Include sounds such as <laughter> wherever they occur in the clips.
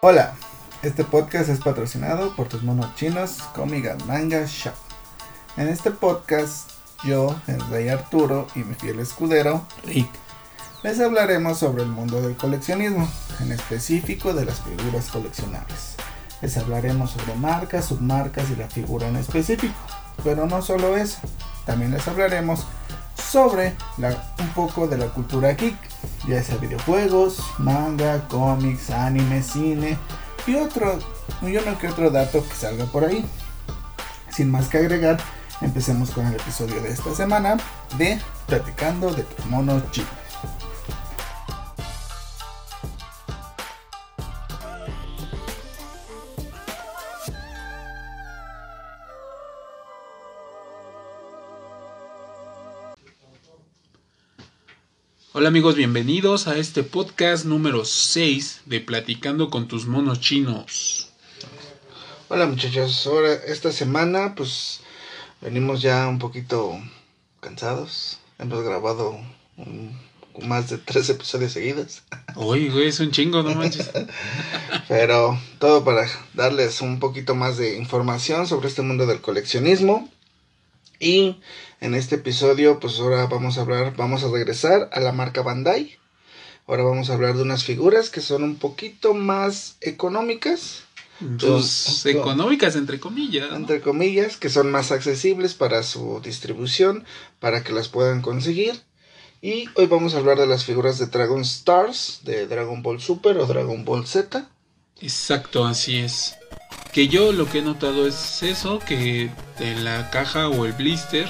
Hola, este podcast es patrocinado por tus monos chinos Comiga Manga Shop. En este podcast, yo, el rey Arturo y mi fiel escudero, Rick, les hablaremos sobre el mundo del coleccionismo, en específico de las figuras coleccionables. Les hablaremos sobre marcas, submarcas y la figura en específico. Pero no solo eso, también les hablaremos sobre un poco de la cultura geek, ya sea videojuegos, manga, cómics, anime, cine y otro, y uno que otro dato que salga por ahí. Sin más que agregar, empecemos con el episodio de esta semana de Platicando de tus monos. Hola amigos, bienvenidos a este podcast número 6 de Platicando con tus monos chinos. Hola muchachos, ahora esta semana pues venimos ya un poquito cansados. Hemos grabado más de tres episodios seguidos. Uy, güey, es un chingo, no manches. <laughs> Pero todo para darles un poquito más de información sobre este mundo del coleccionismo. Y en este episodio, pues ahora vamos a hablar, vamos a regresar a la marca Bandai. Ahora vamos a hablar de unas figuras que son un poquito más económicas. Pues, económicas, entre comillas. Entre comillas, que son más accesibles para su distribución, para que las puedan conseguir. Y hoy vamos a hablar de las figuras de Dragon Stars, de Dragon Ball Super o Dragon Ball Z. Exacto, así es. Que yo lo que he notado es eso, que en la caja o el blister,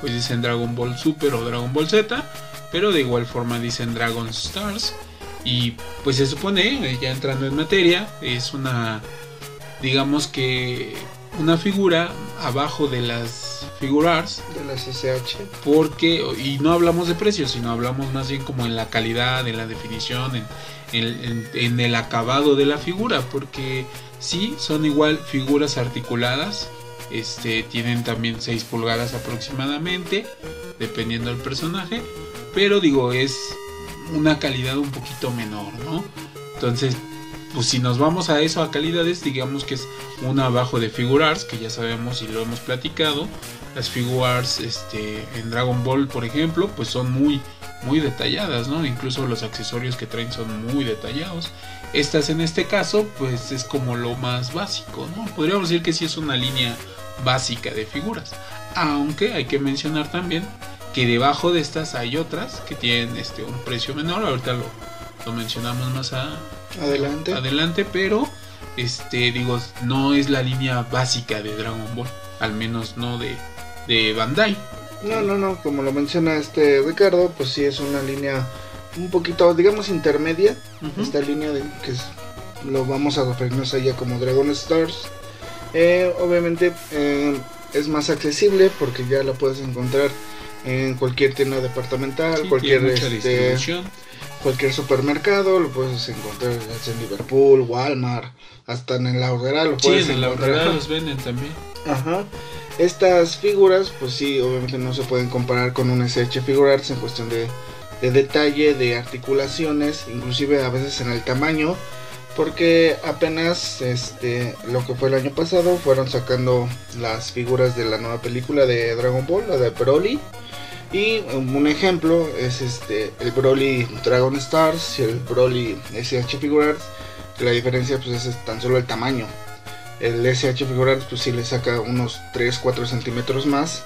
pues dicen Dragon Ball Super o Dragon Ball Z, pero de igual forma dicen Dragon Stars. Y pues se supone, eh, ya entrando en materia, es una, digamos que una figura abajo de las figurars. De las SH. Porque, y no hablamos de precios, sino hablamos más bien como en la calidad, en la definición, en, en el acabado de la figura, porque Sí, son igual figuras articuladas. Este, tienen también 6 pulgadas aproximadamente, dependiendo del personaje. Pero digo, es una calidad un poquito menor, ¿no? Entonces, pues si nos vamos a eso, a calidades, digamos que es una abajo de Figurars, que ya sabemos y lo hemos platicado. Las Figurars este, en Dragon Ball, por ejemplo, pues son muy, muy detalladas, ¿no? Incluso los accesorios que traen son muy detallados. Estas en este caso, pues es como lo más básico, ¿no? Podríamos decir que sí es una línea básica de figuras. Aunque hay que mencionar también que debajo de estas hay otras que tienen este un precio menor. Ahorita lo, lo mencionamos más adelante. adelante, pero este digo, no es la línea básica de Dragon Ball, al menos no de, de Bandai. No, no, no, como lo menciona este Ricardo, pues sí es una línea un poquito, digamos, intermedia. Esta línea de que lo vamos a referirnos a ella como Dragon Stars. Eh, obviamente eh, es más accesible porque ya la puedes encontrar en cualquier tienda departamental, cualquier este, cualquier supermercado, lo puedes encontrar en Liverpool, Walmart, hasta en el Aurrera lo puedes sí, en el los venden también. Ajá. Estas figuras, pues sí, obviamente no se pueden comparar con un SH Figurarts en cuestión de de detalle, de articulaciones, inclusive a veces en el tamaño, porque apenas este lo que fue el año pasado fueron sacando las figuras de la nueva película de Dragon Ball, la de Broly. Y un ejemplo es este el Broly Dragon Stars y el Broly SH Figurarts, que la diferencia pues es tan solo el tamaño. El SH Figurarts pues sí le saca unos 3-4 centímetros más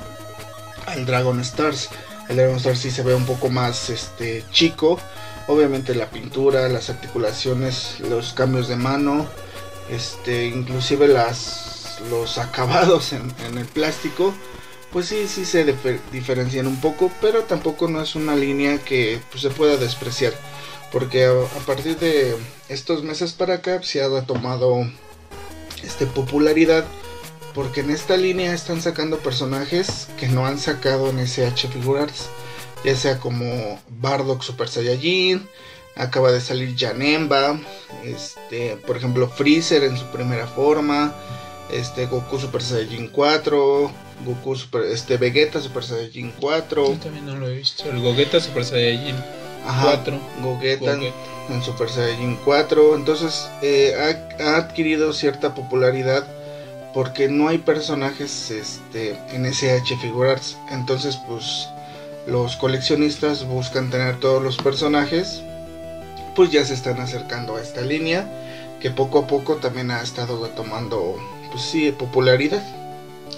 al Dragon Stars. El Star sí se ve un poco más este, chico. Obviamente la pintura, las articulaciones, los cambios de mano, este, inclusive las, los acabados en, el plástico, pues sí, sí se diferencian un poco, pero tampoco no es una línea que pues, se pueda despreciar. Porque a, partir de estos meses para acá se ha retomado este, popularidad porque en esta línea están sacando personajes que no han sacado en SH Figurarts. Ya sea como Bardock Super Saiyajin. Acaba de salir Janemba. Este, por ejemplo, Freezer en su primera forma. Este, Goku Super Saiyajin 4. Goku Super, este, Vegeta Super Saiyajin 4. Yo también no lo he visto. El Gogeta Super Saiyajin. Ajá, 4. Gogeta en Super Saiyajin 4. Entonces eh, ha, ha adquirido cierta popularidad porque no hay personajes este, en SH Figurarts. Entonces, pues los coleccionistas buscan tener todos los personajes. Pues ya se están acercando a esta línea que poco a poco también ha estado tomando, pues sí, popularidad.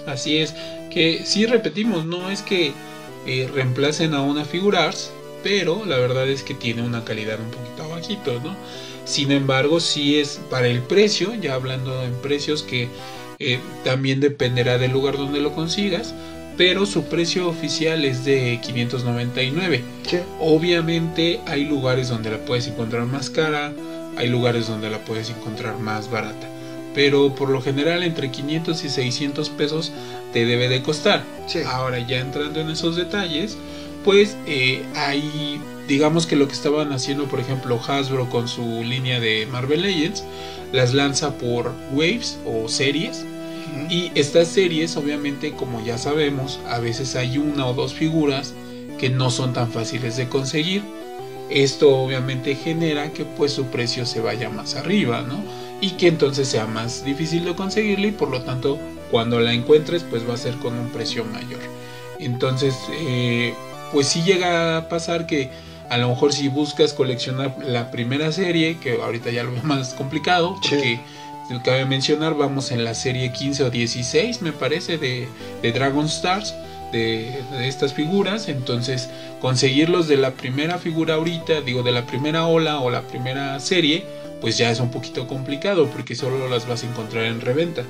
Así es, que sí repetimos, no es que eh, reemplacen a una Figurarts, pero la verdad es que tiene una calidad un poquito bajito, ¿no? Sin embargo, sí es para el precio, ya hablando en precios que eh, también dependerá del lugar donde lo consigas, pero su precio oficial es de 599. Sí. Obviamente hay lugares donde la puedes encontrar más cara, hay lugares donde la puedes encontrar más barata. Pero por lo general entre 500 y 600 pesos te debe de costar. Sí. Ahora ya entrando en esos detalles, pues eh, hay, digamos que lo que estaban haciendo por ejemplo Hasbro con su línea de Marvel Legends, las lanza por waves o series. Y estas series, obviamente, como ya sabemos, a veces hay una o dos figuras que no son tan fáciles de conseguir. Esto obviamente genera que pues su precio se vaya más arriba, ¿no? Y que entonces sea más difícil de conseguirla y por lo tanto cuando la encuentres pues va a ser con un precio mayor. Entonces, eh, pues sí llega a pasar que a lo mejor si buscas coleccionar la primera serie, que ahorita ya lo veo <laughs> más complicado, Sí. porque cabe mencionar, vamos en la serie 15 o 16, me parece, de, de Dragon Stars, de, de estas figuras. Entonces, conseguirlos de la primera figura ahorita, digo, de la primera ola o la primera serie, pues ya es un poquito complicado, porque solo las vas a encontrar en reventa.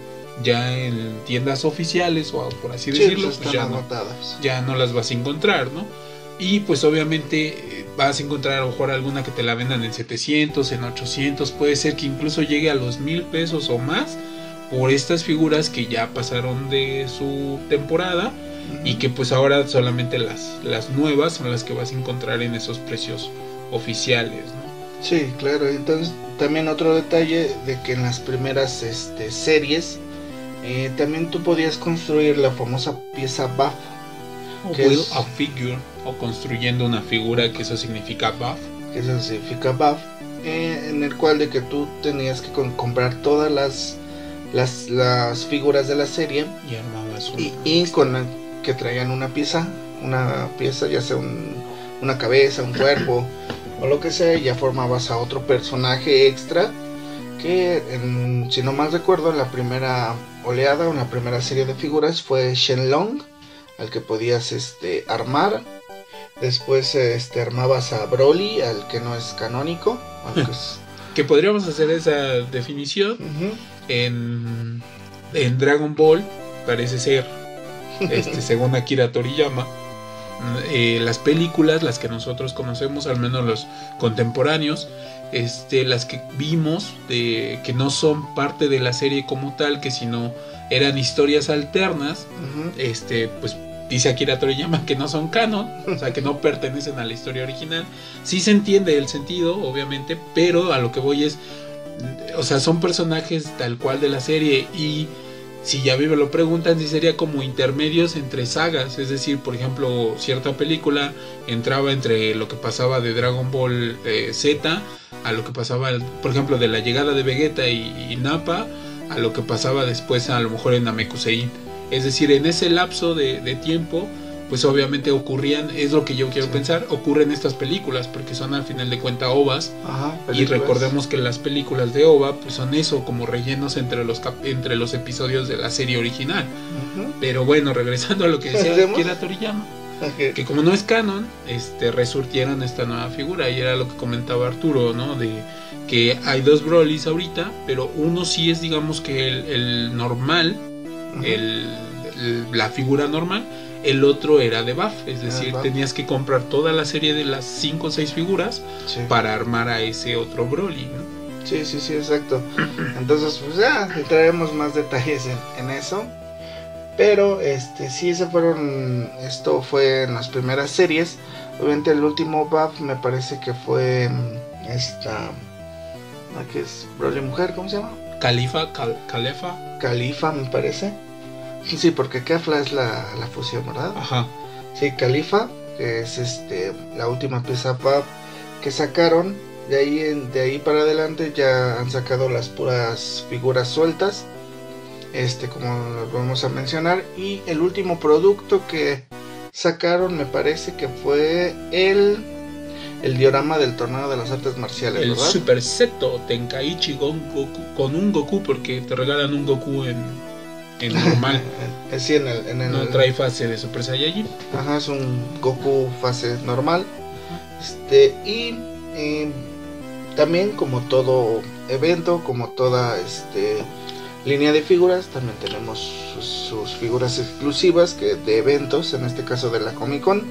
Ya en tiendas oficiales, o por así Sí, decirlo, pues pues no, ya no las vas a encontrar, ¿no? Y pues obviamente eh, vas a encontrar a lo mejor alguna que te la vendan en 700, en 800, puede ser que incluso llegue a los mil pesos o más por estas figuras que ya pasaron de su temporada y que pues ahora solamente las, las nuevas son las que vas a encontrar en esos precios oficiales, ¿no? Sí, claro. Entonces, también otro detalle de que en las primeras este, series eh, también tú podías construir la famosa pieza buff. O ¿Qué build es? a figure o construyendo una figura que eso significa buff. que eso significa buff, eh, en el cual de que tú tenías que comprar todas las, las las figuras de la serie Y armabas una. y, y con el- que traían una pieza, una pieza ya sea un- una cabeza, un cuerpo o lo que sea, y ya formabas a otro personaje extra que en- si no mal recuerdo en la primera oleada o en la primera serie de figuras fue Shenlong al que podías este armar después este armabas a Broly al que no es canónico es- Que podríamos hacer esa definición en, en Dragon Ball parece ser <laughs> este según Akira Toriyama. Eh, las películas las que nosotros conocemos al menos los contemporáneos este las que vimos de que no son parte de la serie como tal que sino eran historias alternas este pues dice Akira Toriyama que no son canon, o sea que no pertenecen a la historia original. Sí se entiende el sentido, obviamente, pero a lo que voy es, o sea, son personajes tal cual de la serie y si ya me lo preguntan, si sería como intermedios entre sagas, es decir, por ejemplo, cierta película entraba entre lo que pasaba de Dragon Ball eh, Z a lo que pasaba, por ejemplo, de la llegada de Vegeta y, y Nappa a lo que pasaba después a lo mejor en Namekusein. Es decir, en ese lapso de, de tiempo, pues obviamente ocurrían, es lo que yo quiero Sí. pensar, ocurren estas películas, porque son al final de cuentas ovas, Ajá, y recordemos que las películas de OVA pues son eso, como rellenos entre los, entre los episodios de la serie original. Pero bueno, regresando a lo que decía. Akira Toriyama, que como no es canon, este, resurtieron esta nueva figura, y era lo que comentaba Arturo, ¿no? De que hay dos Brolys ahorita, pero uno sí es digamos que el, el normal. El, el- la figura normal, el otro era de buff, es Era decir, buff. tenías que comprar toda la serie de las 5 o 6 figuras Sí. para armar a ese otro Broly, ¿no? Sí, sí, sí, exacto. <clears throat> Entonces, pues ya traeremos más detalles en, en eso. Pero, este, sí, se fueron. Esto fue en las primeras series. Obviamente, el último buff me parece que fue. mm, Esta. ¿la que es Broly Mujer? ¿Cómo se llama? Califa, Cal- Calefa, Califa, me parece. Sí, porque Kefla es la, la fusión, ¿verdad? ajá, Sí, Califa, que es este la última pieza buff que sacaron. De ahí, en- de ahí para adelante ya han sacado las puras figuras sueltas. Este, como lo vamos a mencionar. Y el último producto que sacaron me parece que fue el, el diorama del torneo de las artes marciales, El ¿verdad? Super Seto Tenkaichi Goku- con un Goku, porque te regalan un Goku en, en normal. <laughs> Eh, sí, en el, en el- no trae fase de Super Saiyajin. Ajá, es un Goku fase normal. Este, y eh, también como todo evento, como toda este línea de figuras, también tenemos sus, sus figuras exclusivas que de eventos, en este caso de la Comic Con,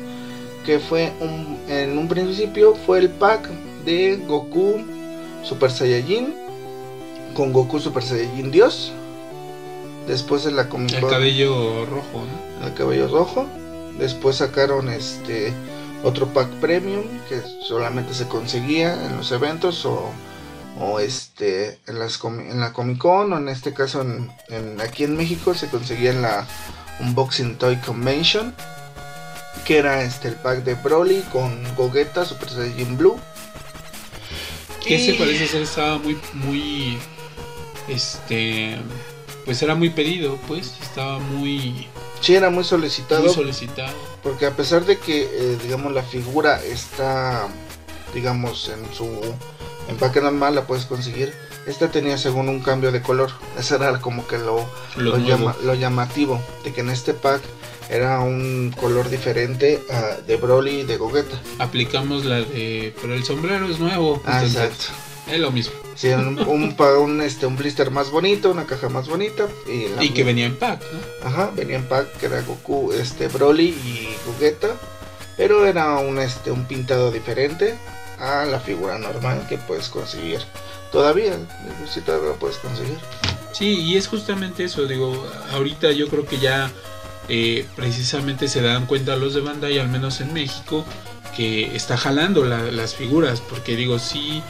que fue un, en un principio fue el pack de Goku Super Saiyajin con Goku Super Saiyajin Dios. Después en la Comic El Con cabello rojo, ¿no? el cabello rojo. Después sacaron este otro pack premium que solamente se conseguía en los eventos o, o este en las en la Comic Con o en este caso en, en- aquí en México se conseguía en la Unboxing Toy Convention que era este el pack de Broly con Gogeta Super Saiyan Blue. Que Y- ese parece ser estaba muy, muy, este, pues era muy pedido, pues, estaba muy, Sí, era muy solicitado muy solicitado. Porque a pesar de que, eh, digamos, la figura está, digamos, en su empaque normal, la puedes conseguir. Esta tenía según un cambio de color. Ese era como que lo, Lo, lo, nuevo. llama- lo llamativo. De que en este pack era un color diferente a de Broly y de Gogeta. Aplicamos la de, pero el sombrero es nuevo, Ah, entonces, exacto. Es lo mismo. Sí, un, un, un, este, un blister más bonito, una caja más bonita. Y, la Y que venía en pack, ¿no? Ajá, venía en pack que era Goku, este, Broly y Gogeta. Pero era un, este, un pintado diferente a la figura normal que puedes conseguir. Todavía, sí todavía lo puedes conseguir. Sí, y es justamente eso, digo, ahorita yo creo que ya eh, precisamente se dan cuenta los de Bandai, al menos en México, que está jalando la- las figuras, porque digo, sí,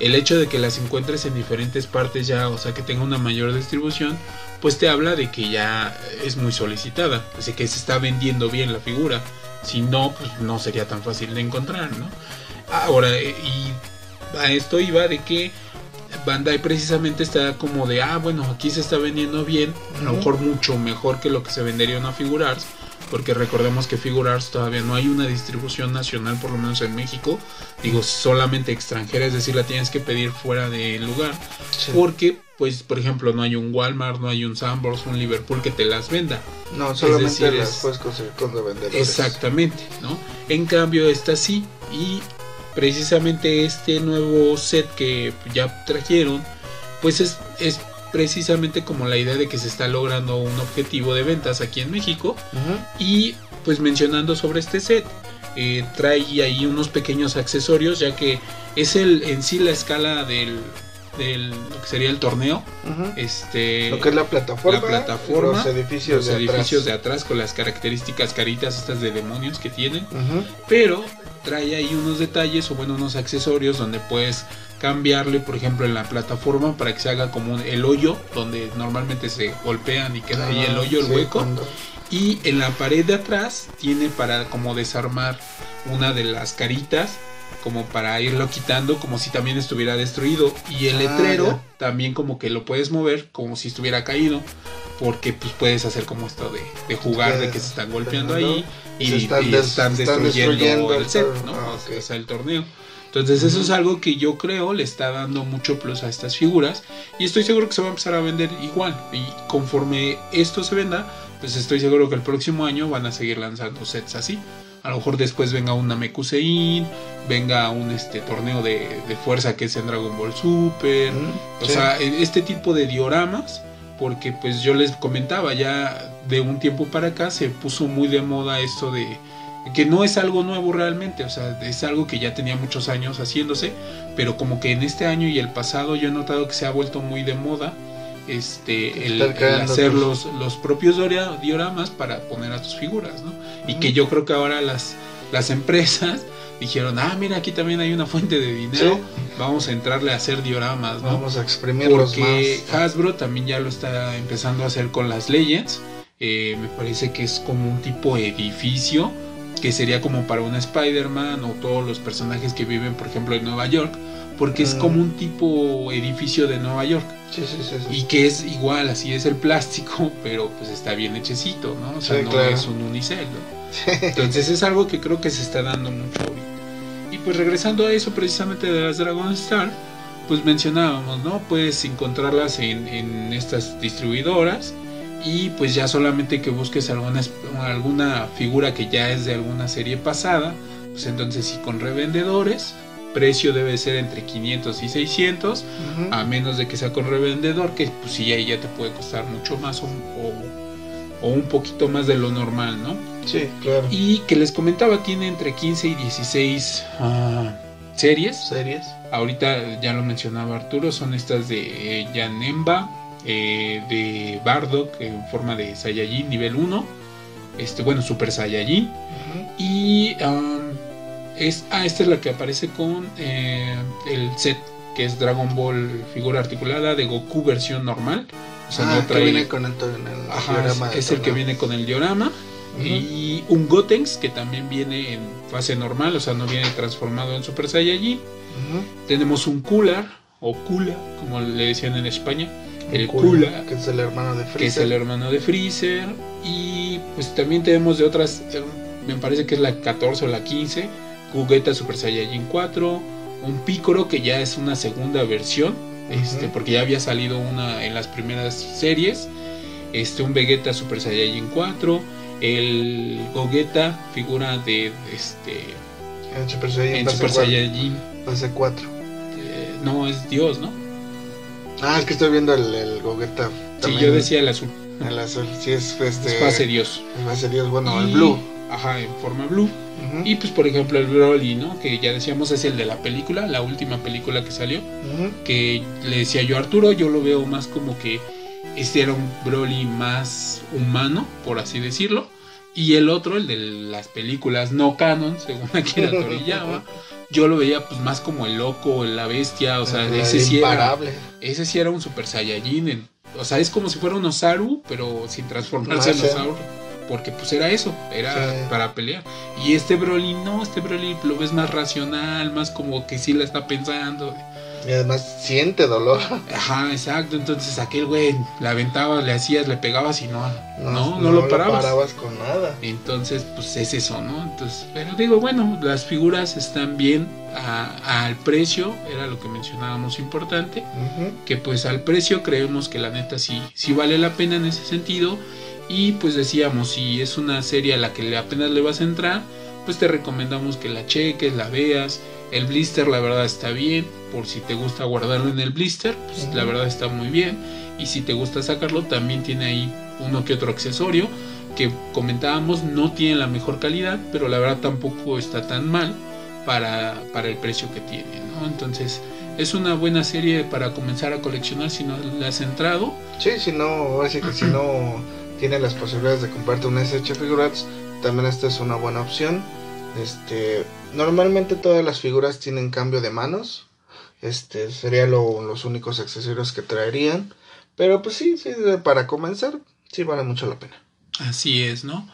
el hecho de que las encuentres en diferentes partes ya, o sea, que tenga una mayor distribución, pues te habla de que ya es muy solicitada, así que se está vendiendo bien la figura, si no, pues no sería tan fácil de encontrar, ¿no? Ahora, eh, y a esto iba de que Bandai precisamente está como de, ah, bueno, aquí se está vendiendo bien, a lo mejor mucho mejor que lo que se vendería en una Figurarts, porque recordemos que Figurarts todavía no hay una distribución nacional, por lo menos en México, digo, solamente extranjera, es decir, la tienes que pedir fuera del lugar, Sí. porque, pues, por ejemplo, no hay un Walmart, no hay un Sambors, un Liverpool que te las venda. No, solamente decir, las es- puedes conseguir con revendedores. Exactamente, ¿no? En cambio, esta sí, y precisamente este nuevo set que ya trajeron, pues es, es precisamente como la idea de que se está logrando un objetivo de ventas aquí en México. Y pues mencionando sobre este set, eh, trae ahí unos pequeños accesorios, ya que es el en sí la escala del, del lo que sería el torneo. Este, Lo que es la plataforma. la plataforma, Los edificios, los de, edificios atrás. de atrás con las características caritas estas de demonios que tienen pero trae ahí unos detalles o bueno unos accesorios donde puedes cambiarle por ejemplo en la plataforma para que se haga como un- el hoyo donde normalmente se golpean y queda ahí el Ah, hoyo el sí, hueco. cuando- y en la pared de atrás tiene para como desarmar una de las caritas como para irlo quitando como si también estuviera destruido. Y el Ah, letrero también como que lo puedes mover como si estuviera caído porque pues puedes hacer como esto de, de jugar de que se están golpeando ahí y, Se están y des- están están destruyendo, el set, ¿no? ah, O sea, ok. o sea, el torneo. Entonces eso es algo que yo creo le está dando mucho plus a estas figuras y estoy seguro que se va a empezar a vender igual y conforme esto se venda, pues estoy seguro que el próximo año van a seguir lanzando sets así. A lo mejor después venga una Mekusein, venga un este torneo de, de fuerza que es en Dragon Ball Super, o Sí. sea, e- este tipo de dioramas, porque pues yo les comentaba ya de un tiempo para acá se puso muy de moda esto de que no es algo nuevo realmente, o sea, es algo que ya tenía muchos años haciéndose, pero como que en este año y el pasado yo he notado que se ha vuelto muy de moda este el, hacer los, los propios dioramas para poner a tus figuras, ¿no? Y que yo creo que ahora las, las <laughs> empresas dijeron, ah, mira, aquí también hay una fuente de dinero, Sí. vamos a entrarle a hacer dioramas, ¿no? Vamos a exprimirlos Porque más. Hasbro también ya lo está empezando a hacer con las Legends. Eh, me parece que es como un tipo edificio que sería como para un Spider-Man o todos los personajes que viven, por ejemplo, en Nueva York, porque es como un tipo edificio de Nueva York Sí, sí, sí. sí. y que es igual, así es el plástico, <laughs> pero pues está bien hechecito, ¿no? O sea, Sí, no claro. es un unicel, ¿no? Entonces es algo que creo que se está dando mucho ahorita. Y pues regresando a eso precisamente de las Dragon Star, pues mencionábamos, ¿no? Puedes encontrarlas en, en estas distribuidoras y pues ya solamente que busques alguna, figura que ya es de alguna serie pasada, pues entonces sí con revendedores, precio debe ser entre 500 y 600, Ujú. a menos de que sea con revendedor, que pues sí ahí ya te puede costar mucho más o, o- o un poquito más de lo normal, ¿no? Sí, claro. Y que les comentaba, tiene entre 15 y 16 ah, series. Series. Ahorita ya lo mencionaba Arturo, son estas de eh, Janemba, eh, de Bardock en forma de Saiyajin nivel 1, este, bueno, Super Saiyajin. Y um, es, ah, esta es la que aparece con eh, el set, que es Dragon Ball figura articulada de Goku versión normal. O sea, ah, no trae... que viene con el, el Ajá, diorama es, el que viene con el diorama. Y un Gotenks que también viene en fase normal, o sea, no viene transformado en Super Saiyajin. Tenemos un Cooler, o Kula, como le decían en España, el Kula, Kula, Que es el hermano de Freezer. que es el hermano de Freezer. Y pues también tenemos de otras, eh, me parece que es la 14 o la 15, Gogeta Super Saiyajin 4, un Piccolo que ya es una segunda versión, este, porque ya había salido una en las primeras series, este, un Vegeta Super Saiyajin 4, el Gogeta figura de este En Super Saiyan en Super Saiyajin, fase 4. eh, no es Dios, ¿no? Ah, es que estoy viendo el, el Gogeta. Sí, yo decía el azul, El azul. Sí, es este. es fase Dios. es fase Dios. Bueno, el blue. Ajá, en forma blue. Y pues por ejemplo el Broly, ¿no? Que ya decíamos es el de la película, la última película que salió. Que le decía yo a Arturo, yo lo veo más como que este era un Broly más humano, por así decirlo. Y el otro, el de las películas no canon, según <laughs> Akira <laughs> Toriyama, yo lo veía pues más como el loco, la bestia, o sea, ese sí era, ese sí era un Super Saiyajin. en- o sea, es como si fuera un Osaru, pero sin transformarse en sí. Osaru. Porque pues era eso, era Sí. para pelear. Y este Broly no, este Broly lo ves más racional, más como que sí la está pensando. Y además siente dolor. Ajá, exacto. Entonces aquel güey le aventabas, le hacías, le pegabas y no, no, no, lo parabas. con nada. Entonces, pues es eso, ¿no? Entonces, pero digo, bueno, las figuras están bien a- al precio, era lo que mencionábamos importante. Que pues al precio creemos que la neta sí, sí vale la pena en ese sentido y pues decíamos si es una serie a la que apenas le vas a entrar pues te recomendamos que la cheques, la veas el blister la verdad está bien por si te gusta guardarlo en el blister pues la verdad está muy bien y si te gusta sacarlo también tiene ahí uno que otro accesorio que comentábamos no tiene la mejor calidad pero la verdad tampoco está tan mal para, para el precio que tiene ¿no? entonces es una buena serie para comenzar a coleccionar si no le has entrado. Sí, si no, ahora sí que si no <clears throat> tiene las posibilidades de comprarte un SH Figurats, también esta es una buena opción. Este, normalmente todas las figuras tienen cambio de manos. Este, sería lo- los únicos accesorios que traerían. Pero pues sí, sí, para comenzar, sí vale mucho la pena. Así es, ¿no?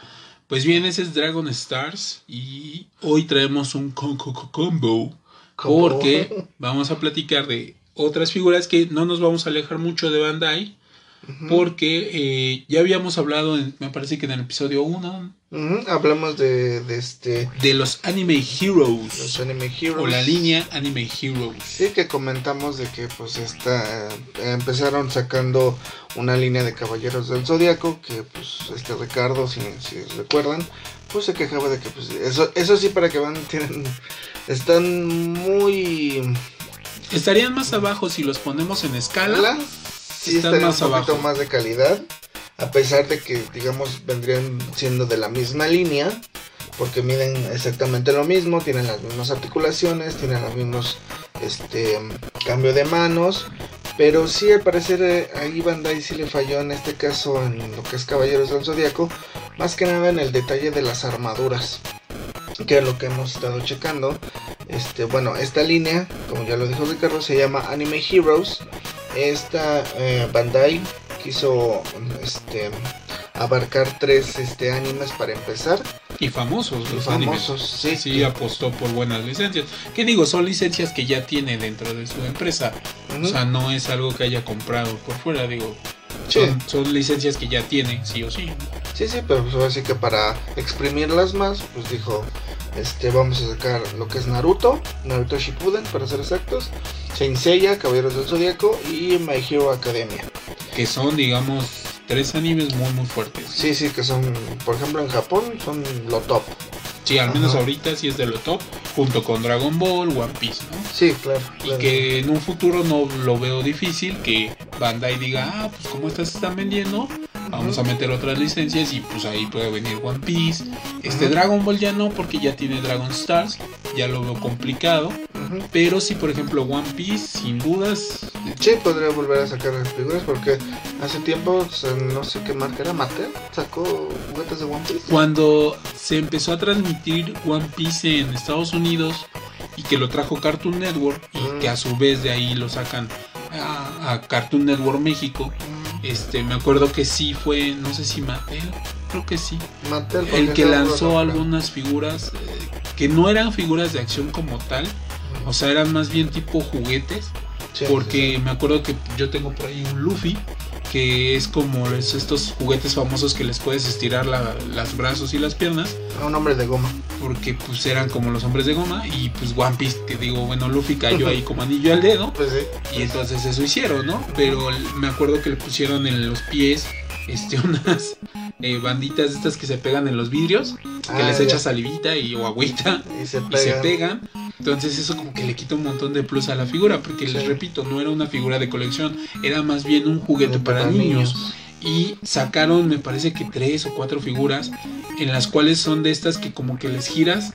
Pues bien, ese es Dragon Stars y hoy traemos un co- co- co- combo porque vamos a platicar de otras figuras que no nos vamos a alejar mucho de Bandai Porque eh, ya habíamos hablado, en- me parece que en el episodio 1, Ujú, Hablamos de, de este de los Anime los Heroes Anime Heroes. o la línea Anime Heroes. Sí, que comentamos de que pues esta, eh, empezaron sacando una línea de Caballeros del Zodiaco, que pues este Ricardo, si, si recuerdan, pues se quejaba de que pues eso, eso sí para que van, <laughs> tienen, están muy... Estarían más abajo si los ponemos en escala. ¿Ala? Sí, Están más un poquito abajo. más de calidad, a pesar de que digamos vendrían siendo de la misma línea, porque miden exactamente lo mismo, tienen las mismas articulaciones, tienen los mismos este cambio de manos, pero sí al parecer eh, ahí Bandai sí le falló en este caso en lo que es Caballeros del Zodiaco, más que nada en el detalle de las armaduras, que es lo que hemos estado checando. Este, bueno, esta línea, como ya lo dijo Ricardo, se llama Anime Heroes. Esta eh, Bandai quiso este, abarcar tres este, animes para empezar. Y famosos, y los animes. famosos, sí. Sí, apostó por buenas licencias. ¿Qué digo? Son licencias que ya tiene dentro de su empresa. O sea, no es algo que haya comprado por fuera, digo. Sí. Son, son licencias que ya tiene, sí o sí. Sí, sí, pero pues así que para exprimirlas más, pues dijo, este, vamos a sacar lo que es Naruto, Naruto Shippuden para ser exactos, Saint Seiya, Caballeros del Zodiaco y My Hero Academia. Que son, digamos, tres animes muy, muy fuertes. Sí, sí, que son, por ejemplo, en Japón son lo top. Sí, al menos Ajá. ahorita sí es de lo top, junto con Dragon Ball, One Piece, ¿no? Sí, claro. Y claro. que en un futuro no lo veo difícil que Bandai diga, ah, pues como estas están vendiendo, vamos a meter otras licencias y pues ahí puede venir One Piece. Este. Dragon Ball ya no, porque ya tiene Dragon Stars, ya lo veo complicado. Pero sí, por ejemplo, One Piece, sin dudas, Sí, podría volver a sacar las figuras porque hace tiempo, no sé qué marca era, Mattel, sacó juguetes de One Piece. cuando se empezó a transmitir One Piece en Estados Unidos y que lo trajo Cartoon Network y que a su vez de ahí lo sacan a, a Cartoon Network México, este, me acuerdo que sí fue, no sé si Mattel, creo que sí, Mattel, el que lanzó algunas figuras eh, que no eran figuras de acción como tal, o sea, eran más bien tipo juguetes, Sí, porque me acuerdo que yo tengo por ahí un Luffy que es como es estos juguetes famosos que les puedes estirar la- las brazos y las piernas sí. un hombre de goma. Porque pues eran como los hombres de goma y pues One Piece que digo bueno Luffy cayó ahí como anillo al dedo Pues sí. y entonces eso hicieron no pero me acuerdo que le pusieron en los pies este <laughs> unas eh, banditas de estas que se pegan en los vidrios que Ah, les ya. echas salivita y o agüita Y se y se pegan. Entonces eso como que le quita un montón de plus a la figura, porque les repito, no era una figura de colección, era más bien un juguete Para para, niños. Y sacaron, me parece que tres o cuatro figuras, en las cuales son de estas que como que les giras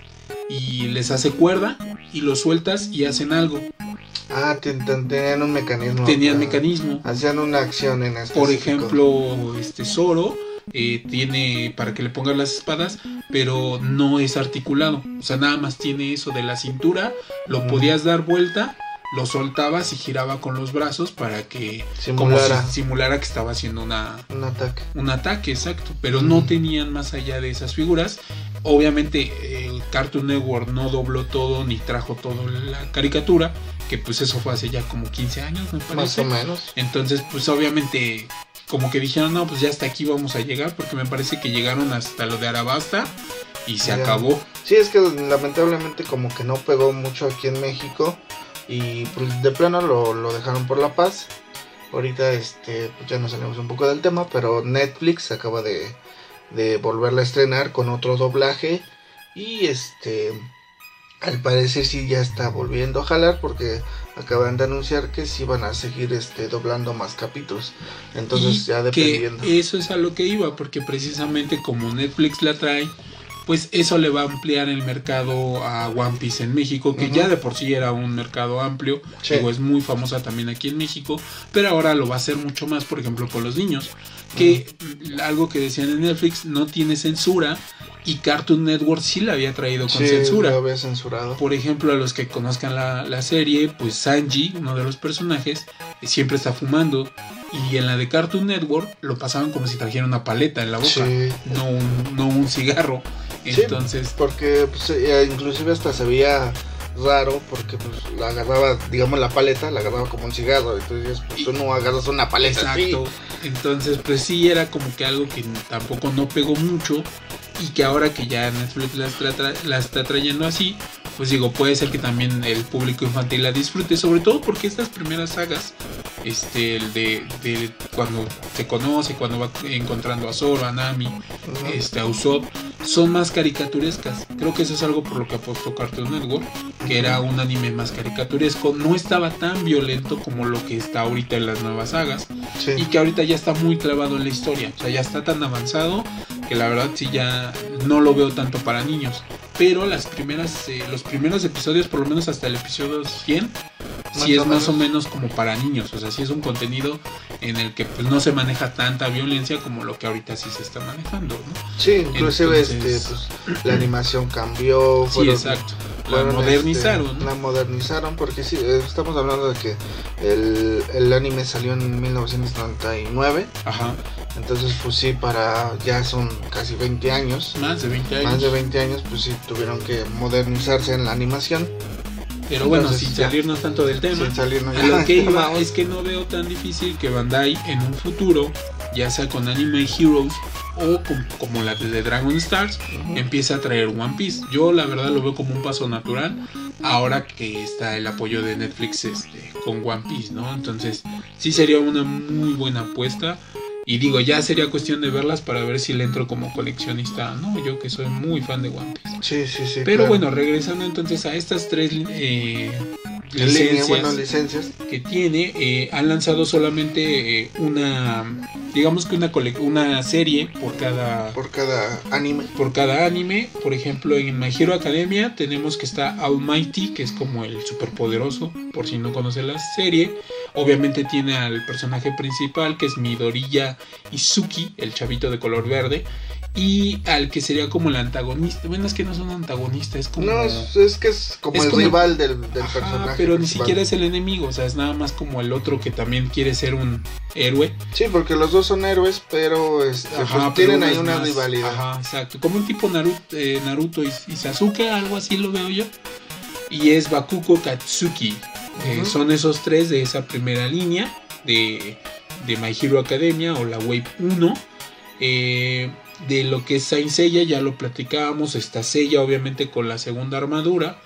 y les hace cuerda y los sueltas y hacen algo. Ah, ten- ten- tenían un mecanismo. Tenían ah, mecanismo. Hacían una acción en específico. Por ejemplo, este Zoro eh, tiene para que le pongan las espadas, pero no es articulado. O sea, nada más tiene eso de la cintura. Lo podías dar vuelta, lo soltabas y giraba con los brazos para que Simulara como si simulara que estaba haciendo una, un ataque. un ataque, exacto. Pero no Ujú. tenían más allá de esas figuras. Obviamente el Cartoon Network no dobló todo ni trajo todo la caricatura, que pues eso fue hace ya como 15 años, me Más parece. o menos. Entonces, pues obviamente, como que dijeron, no, pues ya hasta aquí vamos a llegar, porque me parece que llegaron hasta lo de Arabasta y se Ya. acabó. Sí, es que lamentablemente como que no pegó mucho aquí en México y pues de plano lo, lo dejaron por la paz. Ahorita este pues ya nos salimos un poco del tema, pero Netflix acaba de, de volverla a estrenar con otro doblaje y este al parecer sí ya está volviendo a jalar porque acaban de anunciar que sí van a seguir este doblando más capítulos. Entonces Y ya que dependiendo. eso es a lo que iba, porque precisamente como Netflix la trae, pues eso le va a ampliar el mercado a One Piece en México, que ya de por sí era un mercado amplio, Sí. digo, es muy famosa también aquí en México, pero ahora lo va a hacer mucho más, por ejemplo, con los niños, que algo que decían en Netflix no tiene censura y Cartoon Network sí la había traído con Sí, censura. lo había censurado. Por ejemplo, a los que conozcan la, la serie, pues Sanji, uno de los personajes, siempre está fumando. Y en la de Cartoon Network lo pasaban como si trajera una paleta en la boca, Sí. no, un, no un cigarro. Sí. Entonces, Porque pues, eh, inclusive hasta se veía raro porque pues la agarraba, digamos la paleta, la agarraba como un cigarro. Entonces pues, tú no agarras una paleta así. exacto. Entonces, pues sí, era como que algo que tampoco no pegó mucho. Y que ahora que ya Netflix la está, la está trayendo así, pues digo, puede ser que también el público infantil la disfrute. Sobre todo porque estas primeras sagas, este, el de, de cuando se conoce, cuando va encontrando a Zoro, a Nami, este, a Usopp, son más caricaturescas. Creo que eso es algo por lo que apostó Cartoon Network, que era un anime más caricaturesco. No estaba tan violento como lo que está ahorita en las nuevas sagas Sí. y que ahorita ya está muy clavado en la historia. O sea, ya está tan avanzado que la verdad sí ya no lo veo tanto para niños. Pero las primeras, eh, los primeros episodios, por lo menos hasta el episodio 100, Sí o es más o menos. como para niños. O sea, sí es un contenido en el que pues, no se maneja tanta violencia como lo que ahorita sí se está manejando, ¿no? Sí, inclusive Entonces- este, pues, la animación cambió. Sí, fueron- exacto. la modernizaron. Este, la modernizaron porque sí, eh, estamos hablando de que el, el anime salió en 1999. Ajá. Entonces, pues sí, para ya son casi 20 años. Más de 20 años. Más de 20 años, pues sí, tuvieron que modernizarse en la animación. Pero bueno, sin salirnos tanto del tema, sin salirnos a lo que <laughs> iba es que no veo tan difícil que Bandai en un futuro, ya sea con Anime Heroes o como, la de Dragon Stars, empiece a traer One Piece. Yo la verdad lo veo como un paso natural ahora que está el apoyo de Netflix este, con One Piece, ¿no? Entonces sí sería una muy buena apuesta. Y digo, ya sería cuestión de verlas para ver si le entro como coleccionista, ¿no? Yo que soy muy fan de One Piece. Sí, sí, sí. Pero bueno, regresando entonces a estas tres eh, licencias, que tiene, eh, han lanzado solamente eh, una, digamos que una, una serie por cada, por cada anime. Por cada anime. Por ejemplo, en My Hero Academia tenemos que está Almighty, que es como el superpoderoso, por si no conoce la serie. Obviamente tiene al personaje principal, que es Midoriya Izuki, el chavito de color verde y al que sería como el antagonista. Bueno, es que no es un antagonista, es como. No, es, que es como el rival del, del personaje. Pero ni siquiera es el enemigo, o sea, es nada más como el otro que también quiere ser un héroe. Sí, porque los dos son héroes, pero, este, pues, tienen ahí una rivalidad. Ajá, exacto. Como un tipo Naruto, eh, Naruto y, Sasuke, algo así lo veo yo. Y es Bakuko Katsuki. son esos tres de esa primera línea de, de My Hero Academia o la Wave 1. Eh de lo que es Saint Seiya, ya lo platicábamos, está Seiya obviamente con la segunda armadura,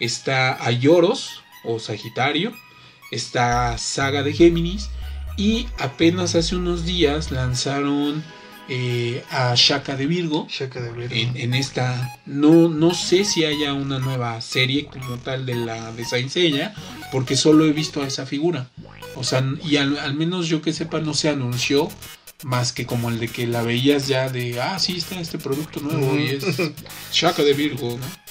está Ayoros o Sagitario, está Saga de Géminis y apenas hace unos días lanzaron eh, a Shaka de Virgo, En, esta no no sé si haya una nueva serie como tal de la de Saint Seiya porque solo he visto a esa figura. O sea y al, al menos yo que sepa no se anunció más que como el de que la veías ya de, ah, sí, está este producto nuevo y es Shaka de Virgo, ¿no?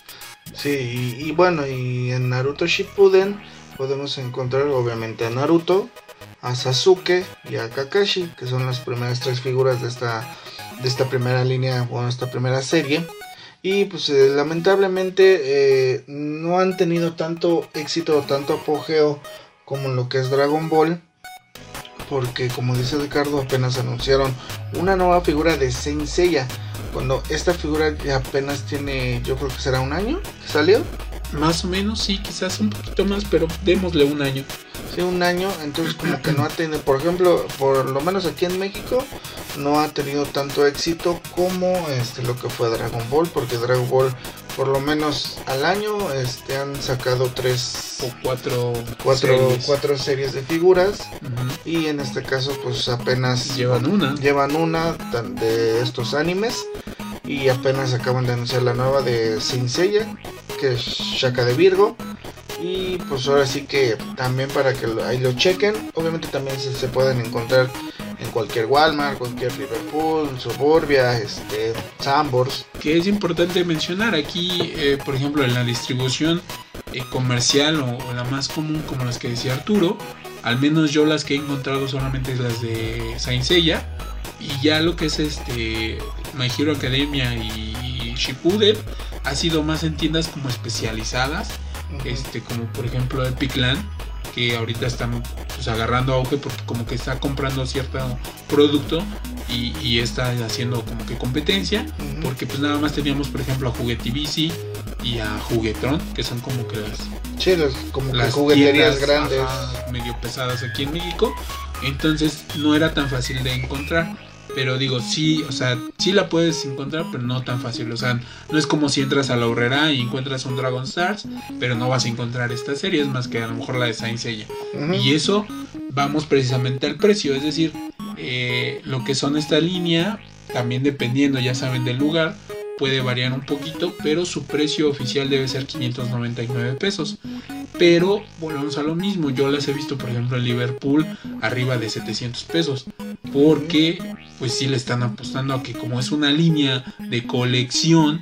Sí, y, bueno, y en Naruto Shippuden podemos encontrar obviamente a Naruto, a Sasuke y a Kakashi, que son las primeras tres figuras de esta, de esta primera línea, bueno, esta primera serie. Y pues eh, lamentablemente eh, no han tenido tanto éxito, tanto apogeo como lo que es Dragon Ball porque como dice Ricardo apenas anunciaron una nueva figura de Saint Seiya cuando esta figura ya apenas tiene yo creo que será un año que salió. Más o menos sí quizás un poquito más pero démosle un año sí un año entonces como que no ha tenido por ejemplo por lo menos aquí en México no ha tenido tanto éxito como este lo que fue Dragon Ball porque Dragon Ball por lo menos al año este, han sacado tres o cuatro, cuatro, series. cuatro series de figuras y en este caso pues apenas llevan una llevan una de estos animes y apenas acaban de anunciar la nueva de Saint que es Shaka de Virgo y pues ahora sí que también para que ahí lo chequen obviamente también se, pueden encontrar en cualquier Walmart, cualquier Liverpool, Suburbia, este, Sambors. Que es importante mencionar aquí, eh, por ejemplo, en la distribución eh, comercial o, la más común, como las que decía Arturo, al menos yo las que he encontrado solamente es las de Saint Seiya. Y ya lo que es este My Hero Academia y Shippuden ha sido más en tiendas como especializadas, este como por ejemplo Epic Land que ahorita están pues, agarrando auge porque como que está comprando cierto producto y, está haciendo como que competencia porque pues nada más teníamos por ejemplo a Juguetivici y a Juguetron que son como que las sí, como las jugueterías grandes. medio pesadas aquí en México. Entonces no era tan fácil de encontrar pero digo, sí, o sea, sí la puedes encontrar, pero no tan fácil. O sea, no es como si entras a la horrera y encuentras un Dragon Stars, pero no vas a encontrar esta serie, es más que a lo mejor la de Saint Seiya. Y eso vamos precisamente al precio, es decir, eh, lo que son esta línea, también dependiendo, ya saben, del lugar, puede variar un poquito, pero su precio oficial debe ser 599 pesos. Pero volvemos a lo mismo, yo las he visto por ejemplo en Liverpool arriba de 700 pesos, porque pues sí le están apostando a que como es una línea de colección,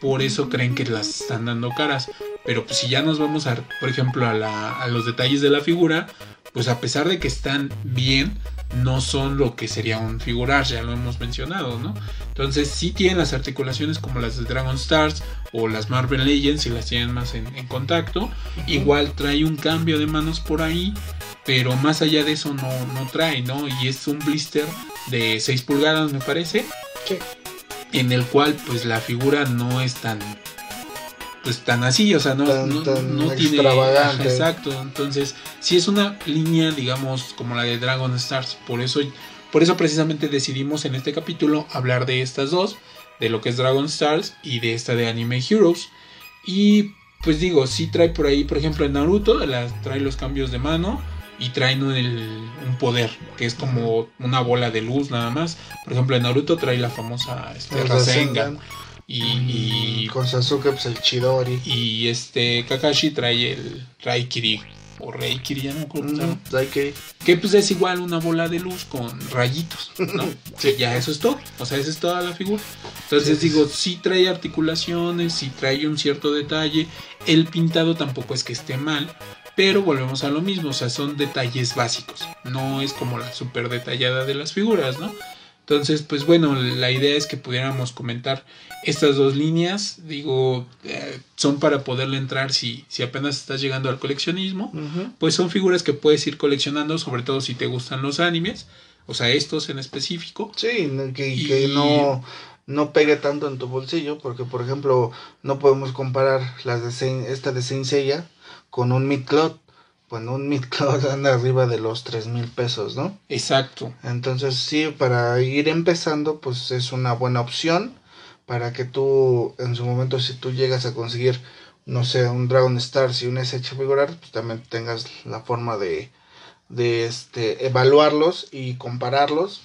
por eso creen que las están dando caras. Pero pues si ya nos vamos a, por ejemplo, a, a los detalles de la figura, pues a pesar de que están bien, no son lo que sería un figurar, ya lo hemos mencionado, ¿no? Entonces sí tienen las articulaciones como las de Dragon Stars o las Marvel Legends si las tienen más en, contacto. Igual trae un cambio de manos por ahí, pero más allá de eso no, no trae, ¿no? Y es un blister de 6 pulgadas me parece. En el cual pues la figura no es tan pues tan así, o sea, no, no, tiene exacto, entonces si es una línea, digamos, como la de Dragon Stars, por eso por eso precisamente decidimos en este capítulo hablar de estas dos, de lo que es Dragon Stars y de esta de Anime Heroes. Y pues digo, si trae por ahí, por ejemplo, en Naruto, trae los cambios de mano y traen un, poder, que es como una bola de luz nada más. Por ejemplo, en Naruto trae la famosa este, Rasengan. Y, con Sasuke pues el Chidori. Y este Kakashi trae el Raikiri o Raikiri, ya no me acuerdo. Que pues es igual una bola de luz con rayitos, ¿no? <laughs> Ya eso es todo. O sea, esa es toda la figura. Entonces digo, sí trae articulaciones, sí trae un cierto detalle. El pintado tampoco es que esté mal. Pero volvemos a lo mismo, o sea, son detalles básicos. No es como la super detallada de las figuras, ¿no? Entonces, pues bueno, la idea es que pudiéramos comentar estas dos líneas. Digo, eh, son para poderle entrar si, si apenas estás llegando al coleccionismo. Pues son figuras que puedes ir coleccionando, sobre todo si te gustan los animes. O sea, estos en específico. Sí, que, que no, no pegue tanto en tu bolsillo, porque por ejemplo, no podemos comparar las de esta de Saint Seiya con un Midcloth bueno, un midcloud <laughs> anda arriba de los tres mil pesos, ¿no? Exacto. Entonces sí, para ir empezando, pues es una buena opción para que tú, en su momento, si tú llegas a conseguir, no sé, un Dragon Stars y un SH figurar, pues también tengas la forma de, de este, evaluarlos y compararlos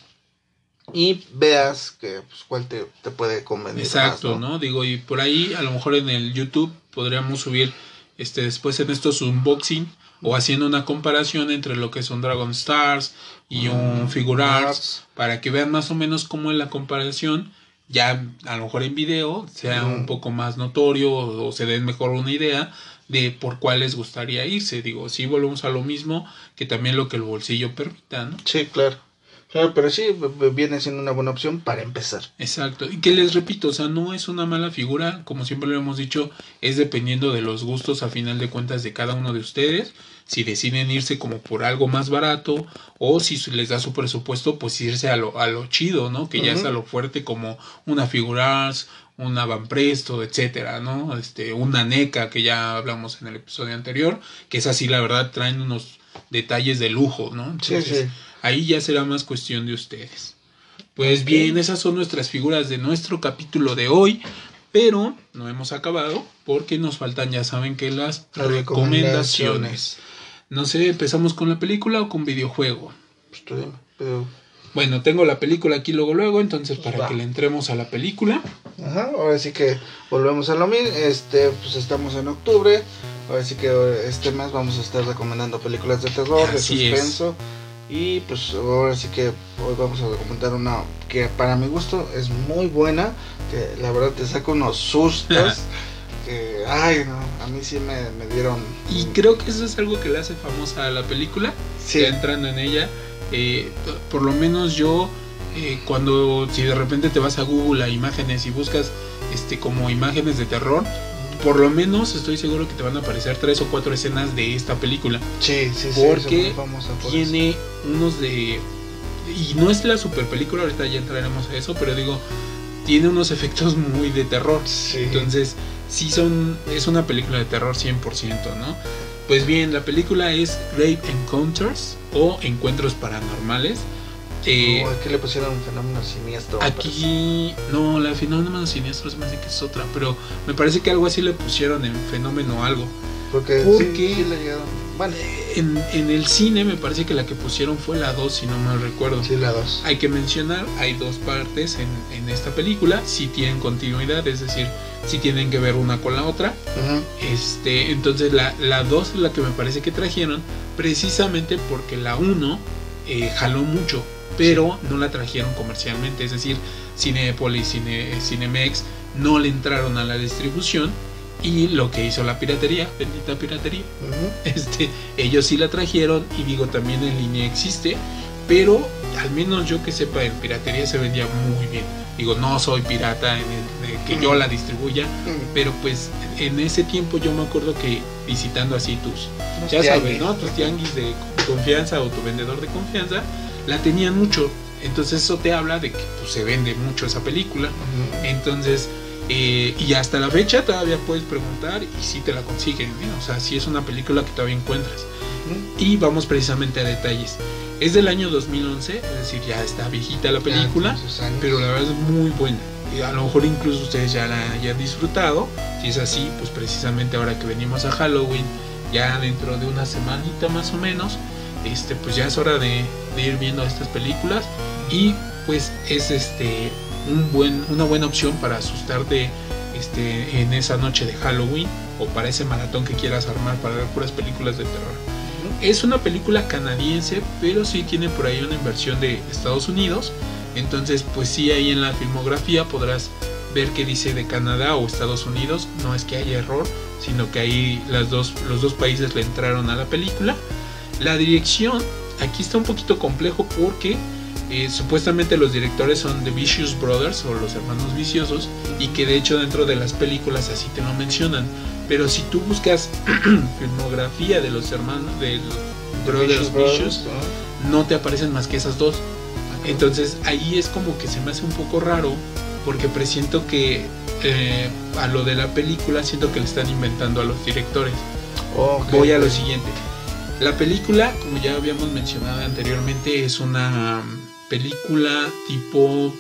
y veas que pues, cuál te, te puede convenir. Exacto, ¿no? Digo, y por ahí a lo mejor en el YouTube podríamos subir este después en estos unboxing o haciendo una comparación entre lo que son Dragon Stars y un mm, Figure Arts para que vean más o menos cómo es la comparación ya a lo mejor en video sea un poco más notorio o, se den mejor una idea de por cuál les gustaría irse digo si volvemos a lo mismo que también lo que el bolsillo permita ¿no? sí claro Claro, pero sí viene siendo una buena opción para empezar. Exacto. Y que les repito, o sea, no es una mala figura, como siempre lo hemos dicho, es dependiendo de los gustos a final de cuentas de cada uno de ustedes. Si deciden irse como por algo más barato o si les da su presupuesto, pues irse a lo, a lo chido, ¿no? Que ya es a lo fuerte como una figurars, una Van Presto, etcétera, ¿no? Este, una NECA que ya hablamos en el episodio anterior, que es así, la verdad, traen unos detalles de lujo, ¿no? sí, sí Ahí ya será más cuestión de ustedes. Pues bien, esas son nuestras figuras de nuestro capítulo de hoy. Pero no hemos acabado porque nos faltan, ya saben que las, recomendaciones. No sé, ¿empezamos con la película o con videojuego? Pues bueno, tengo la película aquí luego luego, entonces para que le entremos a la película. Ajá, ahora sí que volvemos a lo mismo. Este, pues estamos en octubre. Ahora sí que este mes vamos a estar recomendando películas de terror, de suspenso. Y pues ahora sí que hoy vamos a comentar una que para mi gusto es muy buena, que la verdad te saca unos sustos. <laughs> que, ay, no, a mí sí me, dieron. Y creo que eso es algo que le hace famosa a la película, sí. entrando en ella. Eh, por lo menos yo, eh, cuando, si de repente te vas a Google a imágenes y buscas este como imágenes de terror, por lo menos estoy seguro que te van a aparecer tres o cuatro escenas de esta película. Sí, sí, sí. Porque tiene unos de... Y no es la super película, ahorita ya entraremos a eso, pero digo, tiene unos efectos muy de terror. Sí. Entonces, sí son... Es una película de terror 100%, ¿no? Pues bien, la película es Grave Encounters o Encuentros Paranormales eh, aquí le pusieron un fenómeno siniestro. Aquí, no, la fenómeno siniestro se me hace que es otra, pero me parece que algo así le pusieron en fenómeno algo. Porque, sí, le bueno. en, en, el cine me parece que la que pusieron fue la 2, si no mal recuerdo. Sí, la 2. Hay que mencionar, hay dos partes en, en esta película, si tienen continuidad, es decir, si tienen que ver una con la otra. este Entonces la 2 es la que me parece que trajeron, precisamente porque la 1 eh, jaló mucho pero no la trajeron comercialmente, es decir, Cinepolis, Cine, Cinemex no le entraron a la distribución y lo que hizo la piratería, bendita piratería, <laughs> este, ellos sí la trajeron y digo también en línea existe, pero al menos yo que sepa, en piratería se vendía muy bien. Digo, no soy pirata en el, de que yo la distribuya, pero pues en ese tiempo yo me acuerdo que visitando así tus, ya sabes, ¿no? Tus tianguis de confianza o tu vendedor de confianza, la tenían mucho. Entonces eso te habla de que pues, se vende mucho esa película. Entonces, eh, y hasta la fecha todavía puedes preguntar y si te la consiguen. ¿eh? O sea, si es una película que todavía encuentras. Y vamos precisamente a detalles. Es del año 2011, es decir, ya está viejita la película, pero la verdad es muy buena. Y a lo mejor incluso ustedes ya la hayan disfrutado. Si es así, pues precisamente ahora que venimos a Halloween, ya dentro de una semanita más o menos, este, pues ya es hora de, ir viendo estas películas y pues es este un buen, una buena opción para asustarte este, en esa noche de Halloween o para ese maratón que quieras armar para ver puras películas de terror. Es una película canadiense, pero sí tiene por ahí una inversión de Estados Unidos. Entonces, pues sí, ahí en la filmografía podrás ver que dice de Canadá o Estados Unidos. No es que haya error, sino que ahí las dos, los dos países le entraron a la película. La dirección, aquí está un poquito complejo porque eh, supuestamente los directores son The Vicious Brothers o los hermanos viciosos y que de hecho dentro de las películas así te lo mencionan. Pero si tú buscas <clears throat> filmografía de los hermanos de los Brothers Vicious, no te aparecen más que esas dos. Entonces ahí es como que se me hace un poco raro porque presiento que eh, a lo de la película siento que le están inventando a los directores. Voy a lo siguiente. La película, como ya habíamos mencionado anteriormente, es una película tipo...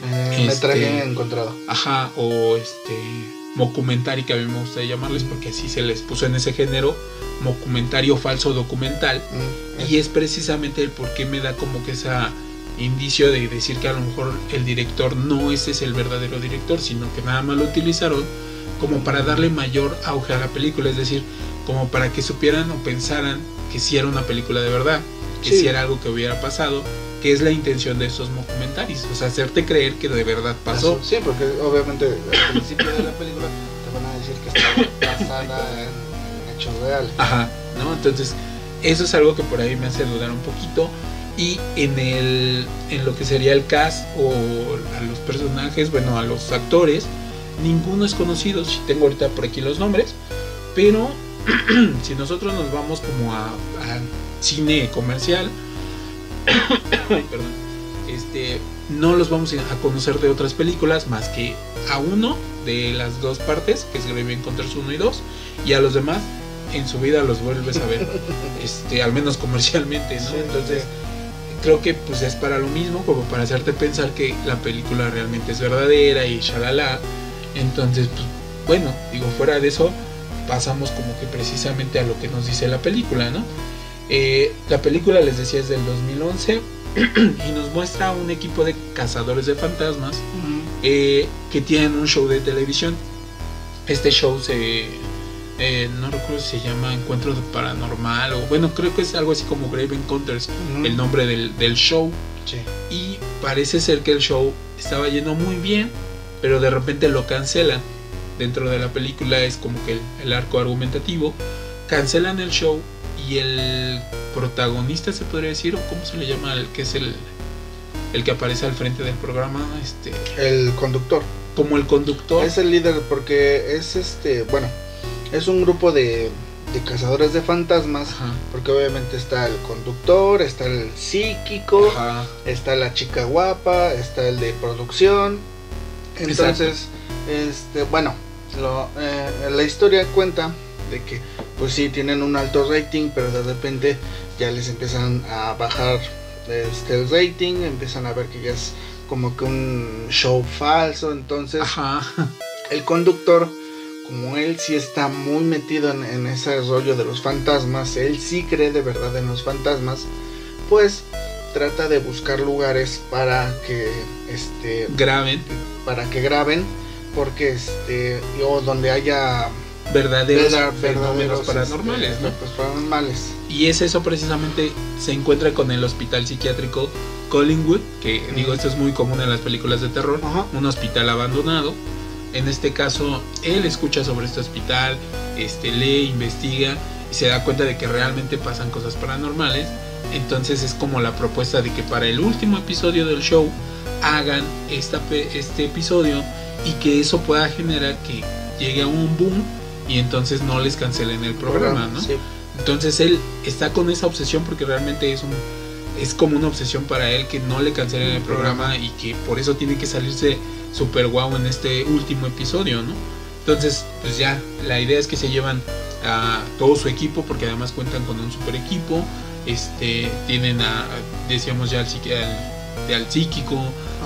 Eh, este, encontrado. Ajá, o este mockumentary que a mí me gusta llamarles porque así se les puso en ese género, mockumentario falso documental. Mm, y es precisamente el por qué me da como que esa indicio de decir que a lo mejor el director no ese es el verdadero director, sino que nada más lo utilizaron como para darle mayor auge a la película, es decir, como para que supieran o pensaran que si era una película de verdad, que si era algo que hubiera pasado, que es la intención de estos documentales, o sea, hacerte creer que de verdad pasó. Sí, porque obviamente al principio de la película te van a decir que está basada en, hechos reales. Ajá, ¿no? Entonces, eso es algo que por ahí me hace dudar un poquito. Y en, el, en lo que sería el cast o a los personajes, bueno, a los actores, ninguno es conocido. Si tengo ahorita por aquí los nombres, pero <clears throat> si nosotros nos vamos como a, a cine comercial, <coughs> este, no los vamos a conocer de otras películas más que a uno de las dos partes, que es Grave Encounters 1 y 2, y a los demás en su vida los vuelves a ver, <laughs> este, al menos comercialmente, ¿no? Entonces, creo que pues es para lo mismo, como para hacerte pensar que la película realmente es verdadera y shalala. Entonces, pues, bueno, digo, fuera de eso, pasamos como que precisamente a lo que nos dice la película, ¿no? Eh, la película, les decía, es del 2011 <clears throat> y nos muestra un equipo de cazadores de fantasmas eh, que tienen un show de televisión. Este show se... Eh, no recuerdo si se llama Encuentro Paranormal o bueno, creo que es algo así como Grave Encounters, el nombre del, del show. Y parece ser que el show estaba yendo muy bien, pero de repente lo cancelan. Dentro de la película es como que el arco argumentativo. Cancelan el show y el protagonista se podría decir o cómo se le llama el que es el el que aparece al frente del programa este el conductor. como el conductor. Es el líder porque es este bueno es un grupo de, de cazadores de fantasmas porque obviamente está el conductor está el psíquico está la chica guapa está el de producción. Entonces este bueno eh, la historia cuenta de que pues sí tienen un alto rating, pero de repente ya les empiezan a bajar este, el rating, empiezan a ver que ya es como que un show falso, entonces el conductor, como él sí está muy metido en, ese rollo de los fantasmas, él sí cree de verdad en los fantasmas, pues trata de buscar lugares para que este graben. para que graben porque este o donde haya verdaderos fenómenos paranormales, ¿no? paranormales. Y es eso precisamente se encuentra con el hospital psiquiátrico Collingwood, que digo esto es muy común en las películas de terror, un hospital abandonado. En este caso, él escucha sobre este hospital, este lee, investiga y se da cuenta de que realmente pasan cosas paranormales Entonces es como la propuesta de que para el último episodio del show hagan esta, este episodio y que eso pueda generar que llegue a un boom y entonces no les cancelen el programa, ¿no? Entonces él está con esa obsesión porque realmente es un es como una obsesión para él que no le cancelen el programa y que por eso tiene que salirse super guau en este último episodio, ¿no? Entonces, pues ya, la idea es que se llevan a todo su equipo porque además cuentan con un super equipo. Este, tienen a, decíamos ya al, al, al psíquico,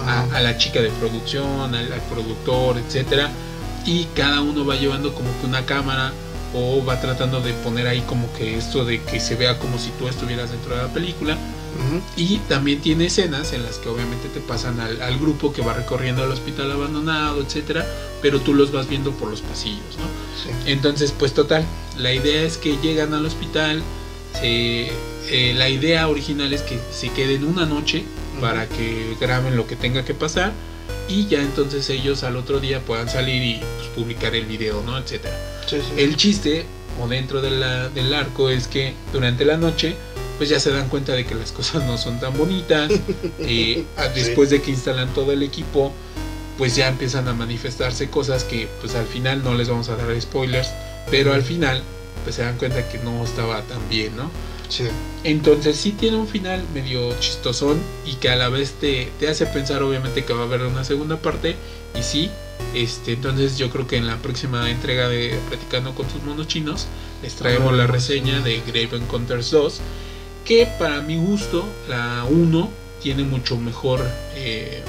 a, la chica de producción, al, productor, etcétera, y cada uno va llevando como que una cámara o va tratando de poner ahí como que esto de que se vea como si tú estuvieras dentro de la película. Y también tiene escenas en las que obviamente te pasan al, grupo que va recorriendo el hospital abandonado, etcétera, pero tú los vas viendo por los pasillos, ¿no? Entonces, pues total, la idea es que llegan al hospital, eh, la idea original es que se queden una noche para que graben lo que tenga que pasar y ya entonces ellos al otro día puedan salir y pues, publicar el video, ¿no? Etcétera. El chiste o dentro del arco es que durante la noche pues ya se dan cuenta de que las cosas no son tan bonitas. <laughs> Eh, después de que instalan todo el equipo, pues ya empiezan a manifestarse cosas que pues al final no les vamos a dar spoilers, pero al final pues se dan cuenta que no estaba tan bien, ¿no? Entonces sí tiene un final medio chistosón y que a la vez te, te, hace pensar obviamente que va a haber una segunda parte. Y sí, este, entonces yo creo que en la próxima entrega de Platicando con sus monos chinos les traemos la reseña de Grave Encounters 2 que para mi gusto la 1 tiene mucho mejor eh,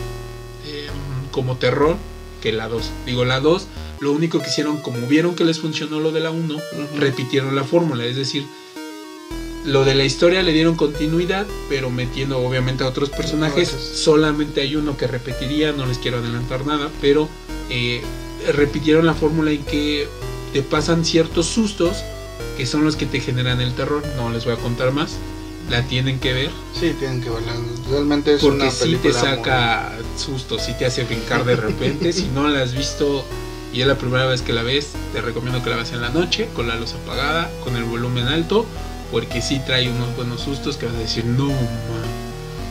em, como terror que la 2. Digo, la 2 lo único que hicieron, como vieron que les funcionó lo de la 1, repitieron la fórmula, es decir, lo de la historia le dieron continuidad, pero metiendo obviamente a otros personajes. Solamente hay uno que repetiría, no les quiero adelantar nada, pero eh, repitieron la fórmula en que te pasan ciertos sustos que son los que te generan el terror. No les voy a contar más. La tienen que ver. Sí, tienen que verla. Realmente es Porque si te saca sustos, si te hace brincar de repente. <laughs> si no la has visto y es la primera vez que la ves, te recomiendo que la veas en la noche, con la luz apagada, con el volumen alto porque sí trae unos buenos sustos que vas a decir, no,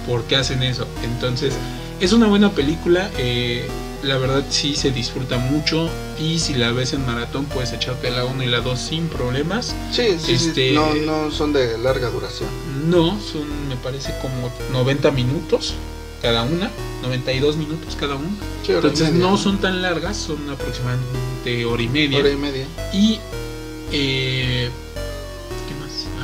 ¿por qué hacen eso? Entonces, es una buena película, eh, la verdad sí se disfruta mucho y si la ves en maratón puedes echarte la 1 y la 2 sin problemas. Sí, sí, este, No, no son de larga duración. No, son me parece como 90 minutos cada una, 92 minutos cada una. Entonces no son tan largas, son aproximadamente hora y media. Hora y media. Y eh,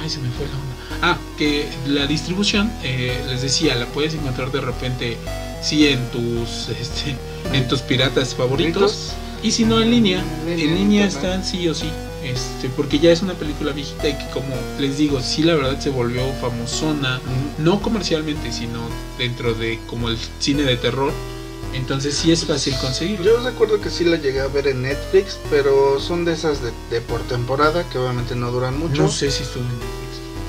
se me fue la onda. Ah, que la distribución, eh, les decía, la puedes encontrar de repente, sí, en tus, <laughs> este, en tus piratas favoritos. Y si no en línea, en línea, están sí o sí. Este, porque ya es una película viejita y que como les digo, sí la verdad se volvió famosona, no comercialmente, sino dentro de como el cine de terror entonces sí es fácil conseguir. Yo recuerdo que sí la llegué a ver en Netflix, pero son de esas de, por temporada que obviamente no duran mucho. No sé si estuvo en Netflix.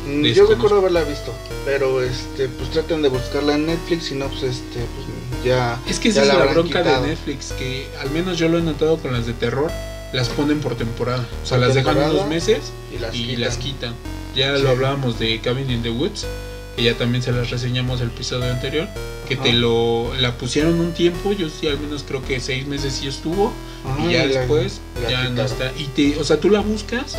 Mm, yo recuerdo haberla visto, pero este pues traten de buscarla en Netflix, y no pues este pues ya Es que esa es la, bronca de Netflix que al menos yo lo he notado con las de terror, las ponen por temporada. O sea, las dejan unos meses y las, quitan. Ya lo hablábamos de Cabin in the Woods que ya también se las reseñamos el episodio anterior, que te lo la pusieron un tiempo, yo sí al menos creo que seis meses sí estuvo, y ya después ya no está. Y te, o sea, tú la buscas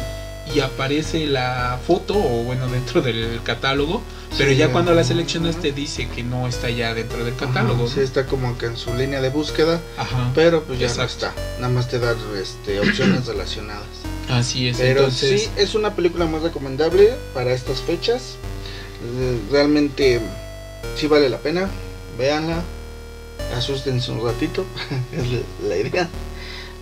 y aparece la foto, o bueno, <laughs> dentro del catálogo, pero ya cuando la seleccionas te dice que no está ya dentro del catálogo. Sí, está como que en su línea de búsqueda, pero pues ya no está, nada más te da este, <clears throat> opciones relacionadas. Así es. Pero sí, es una película muy recomendable para estas fechas. Realmente sí vale la pena. Véanla. Asustense un ratito. <laughs> es la idea.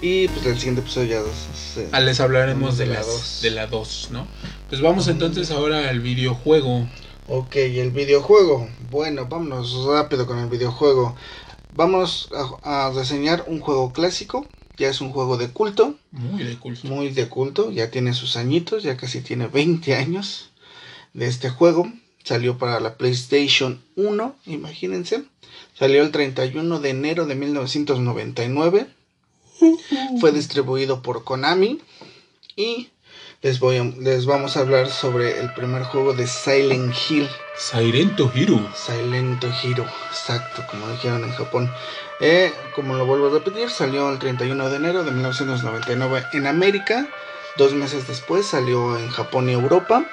Y pues el siguiente episodio ya ah, les hablaremos de, la 2. De la 2, ¿no? Pues vamos entonces ahora al videojuego. Ok, el videojuego. Bueno, vámonos rápido con el videojuego. Vamos a, a reseñar un juego clásico. Ya es un juego de culto. Muy de culto. Muy de culto. Ya tiene sus añitos. Ya casi tiene 20 años de este juego. Salió para la PlayStation 1, imagínense. Salió el 31 de enero de 1999. <laughs> Fue distribuido por Konami. Y les, voy a- les vamos a hablar sobre el primer juego de Silent Hill. Sairento Hiro. Silent Hero, exacto, como dijeron en Japón. Eh, como lo vuelvo a repetir, salió el 31 de enero de 1999 en América. Dos meses después salió en Japón y Europa.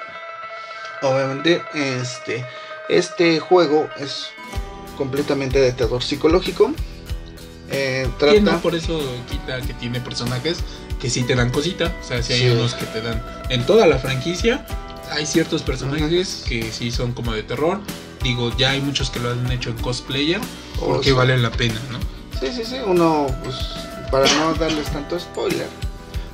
Obviamente, este, este juego es completamente de terror psicológico. Eh, Que no trata, por eso quita que tiene personajes que sí te dan cosita. O sea, si hay Sí. unos que te dan. En toda la franquicia hay ciertos personajes que sí son como de terror. Digo, ya hay muchos que lo han hecho en cosplayer o porque sea, valen la pena, ¿no? Sí, sí, sí, uno, pues, para no darles tanto spoiler,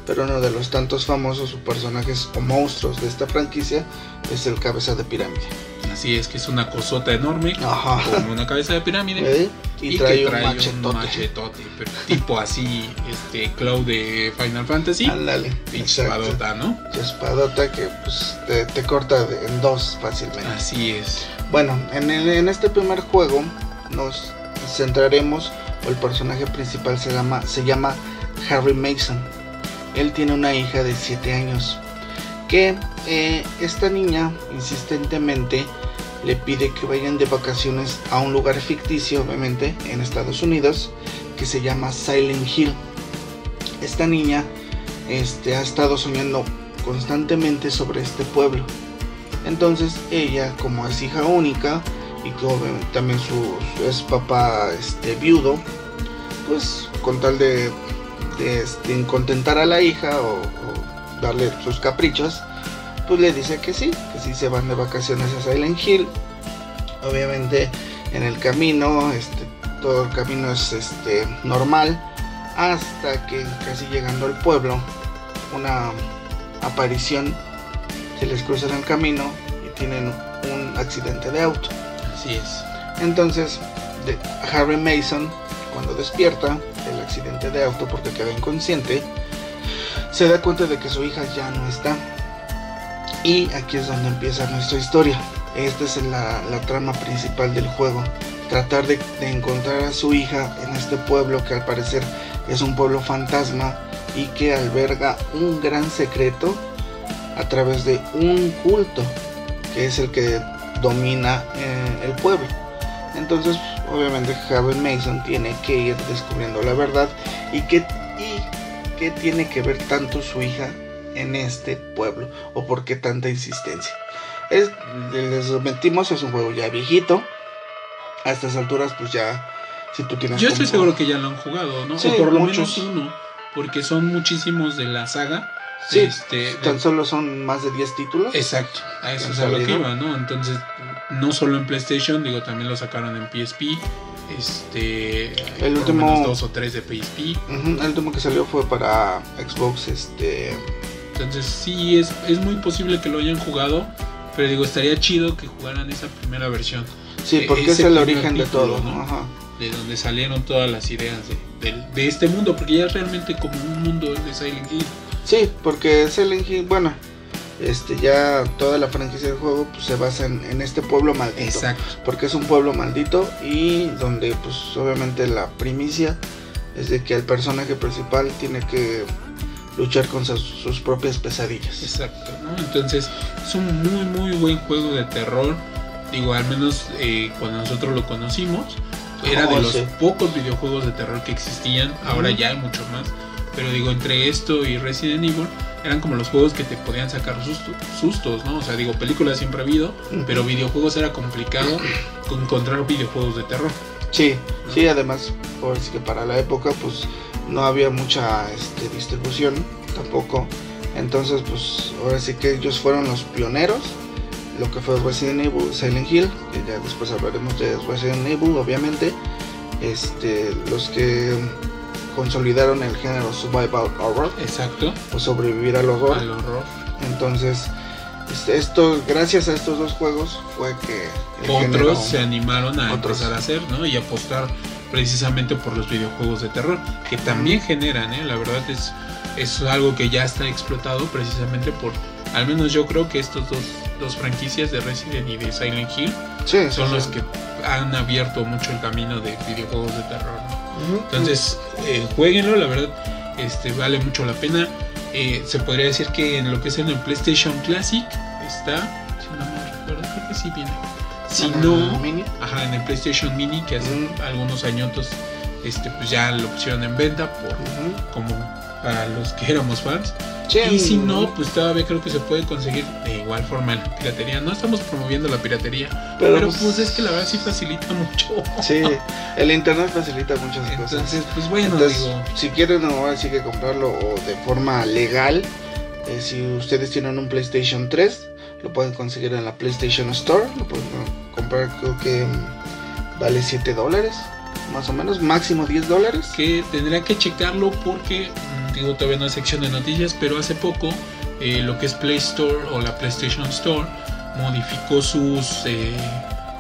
pero uno de los tantos famosos personajes o monstruos de esta franquicia es el cabeza de pirámide. Así es que es una cosota enorme, Ajá. como una cabeza de pirámide. <laughs> ¿Eh? Y, Y, trae, que un trae machetote. un machetote, pero tipo así, este, Cloud de Final Fantasy. Ándale, espadota, ¿no? Y espadota que pues te, te corta en dos fácilmente. Así es. Bueno, en, el- en este primer juego nos centraremos, o el personaje principal se llama, se llama Harry Mason. Él tiene una hija de 7 años que eh, esta niña insistentemente le pide que vayan de vacaciones a un lugar ficticio, obviamente, en Estados Unidos, que se llama Silent Hill. Esta niña este, ha estado soñando constantemente sobre este pueblo. Entonces ella, como es hija única y que también su, su- es papá este, viudo, pues con tal de, este, contentar a la hija o, o darle sus caprichos, pues le dice que sí, que sí se van de vacaciones a Silent Hill. Obviamente en el camino, este, todo el camino es este, normal, hasta que casi llegando al pueblo, una aparición se les cruza en el camino y tienen un accidente de auto. Así es. Entonces, de- Harry Mason, cuando despierta del accidente de auto porque queda inconsciente, se da cuenta de que su hija ya no está. Y aquí es donde empieza nuestra historia. Esta es la, la trama principal del juego. Tratar de, encontrar a su hija en este pueblo que al parecer es un pueblo fantasma y que alberga un gran secreto a través de un culto que es el que domina eh, el pueblo. Entonces, obviamente, Harry Mason tiene que ir descubriendo la verdad y qué y qué tiene que ver tanto su hija en este pueblo o por qué tanta insistencia. Es, les metimos, es un juego ya viejito. A estas alturas, pues ya, si tú tienes. Yo estoy como- seguro que ya lo han jugado, ¿no? Sí, o por lo muchos. menos uno, porque son muchísimos de la saga. Sí, este, tan solo son más de 10 títulos. Exacto, a eso es a lo que iba, ¿no? Entonces, no solo en PlayStation, digo, también lo sacaron en PSP. Este. El último- dos o tres de PSP. El último que salió fue para Xbox, este. Entonces, sí, es, es muy posible que lo hayan jugado. Pero digo, estaría chido que jugaran esa primera versión. Sí, porque es el origen de todo, ¿no? Ajá. De donde salieron todas las ideas de, del- de este mundo. Porque ya es realmente como un mundo de Silent Hill. Sí, porque Silent Hill, bueno, este ya toda la franquicia del juego pues, se basa en, en este pueblo maldito. Exacto. Porque es un pueblo maldito y donde pues obviamente la primicia es de que el personaje principal tiene que luchar con sus, sus propias pesadillas. Exacto, ¿no? Entonces es un muy muy buen juego de terror. Digo, al menos eh, cuando nosotros lo conocimos, era de Oh, los sí. pocos videojuegos de terror que existían. Ahora ya hay mucho más. Pero digo, entre esto y Resident Evil, eran como los juegos que te podían sacar susto- sustos, ¿no? O sea, digo, películas siempre ha habido, pero videojuegos era complicado encontrar videojuegos de terror. Sí, sí, además, por que para la época pues no había mucha este, distribución tampoco. Entonces, pues ahora sí que ellos fueron los pioneros. Lo que fue Resident Evil, Silent Hill, que ya después hablaremos de Resident Evil, obviamente. Este, los que consolidaron el género survival horror Exacto, o sobrevivir al horror. al horror. Entonces, esto, gracias a estos dos juegos fue que Otros género- se animaron a Otros. empezar a hacer, ¿no? Y apostar precisamente por los videojuegos de terror, que también generan, ¿eh? La verdad es, es algo que ya está explotado precisamente por, al menos yo creo que estos dos, dos franquicias de Resident y de Silent Hill Sí, sí, son sí. los que han abierto mucho el camino de videojuegos de terror, ¿no? Entonces, eh, jueguenlo, la verdad, este, vale mucho la pena. Eh, se podría decir que en lo que es en el PlayStation Classic está, si no me recuerdo, creo que sí viene. Si ¿En no, el mini? ajá, en el PlayStation Mini, que hace algunos añitos, este, pues ya lo pusieron en venta por como para los que éramos fans. Y si no, pues todavía creo que se puede conseguir de igual forma la piratería. No estamos promoviendo la piratería, Pero, pero, pues, pues es que la verdad sí facilita mucho. Sí, el internet facilita muchas cosas. Entonces, pues bueno, Entonces, digo, si quieren ahora sí que comprarlo o de forma legal, eh, si ustedes tienen un PlayStation 3, lo pueden conseguir en la PlayStation Store, lo pueden comprar creo que vale 7 dólares, más o menos, máximo 10 dólares. que tendrían que checarlo porque, digo, todavía no hay sección de noticias, pero hace poco eh, lo que es Play Store o la PlayStation Store modificó sus eh,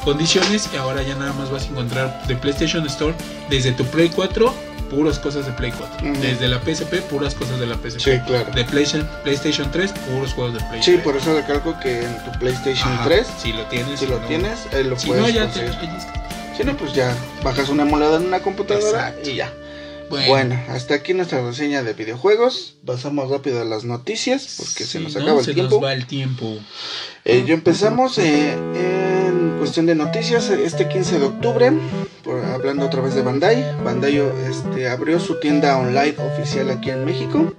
condiciones y ahora ya nada más vas a encontrar de PlayStation Store desde tu Play 4 puras cosas de Play 4, Ujú. desde la PSP puras cosas de la PSP. Sí, claro. De PlayStation, PlayStation 3, puros juegos de Play Sí, 3. por eso recalco que en tu PlayStation Ajá, 3, Si lo tienes. si lo no. tienes, eh, lo Si puedes no, ya te pellizcas. Si no, pues ya bajas un emulador en una computadora Exacto. y ya. Bueno, Bueno, hasta aquí nuestra reseña de videojuegos. Pasamos rápido a las noticias porque se nos ¿no? acaba el Se tiempo. nos va el tiempo. Eh, yo empezamos eh, en cuestión de noticias este 15 de octubre, por- hablando otra vez de Bandai. Bandai este, abrió su tienda online oficial aquí en México.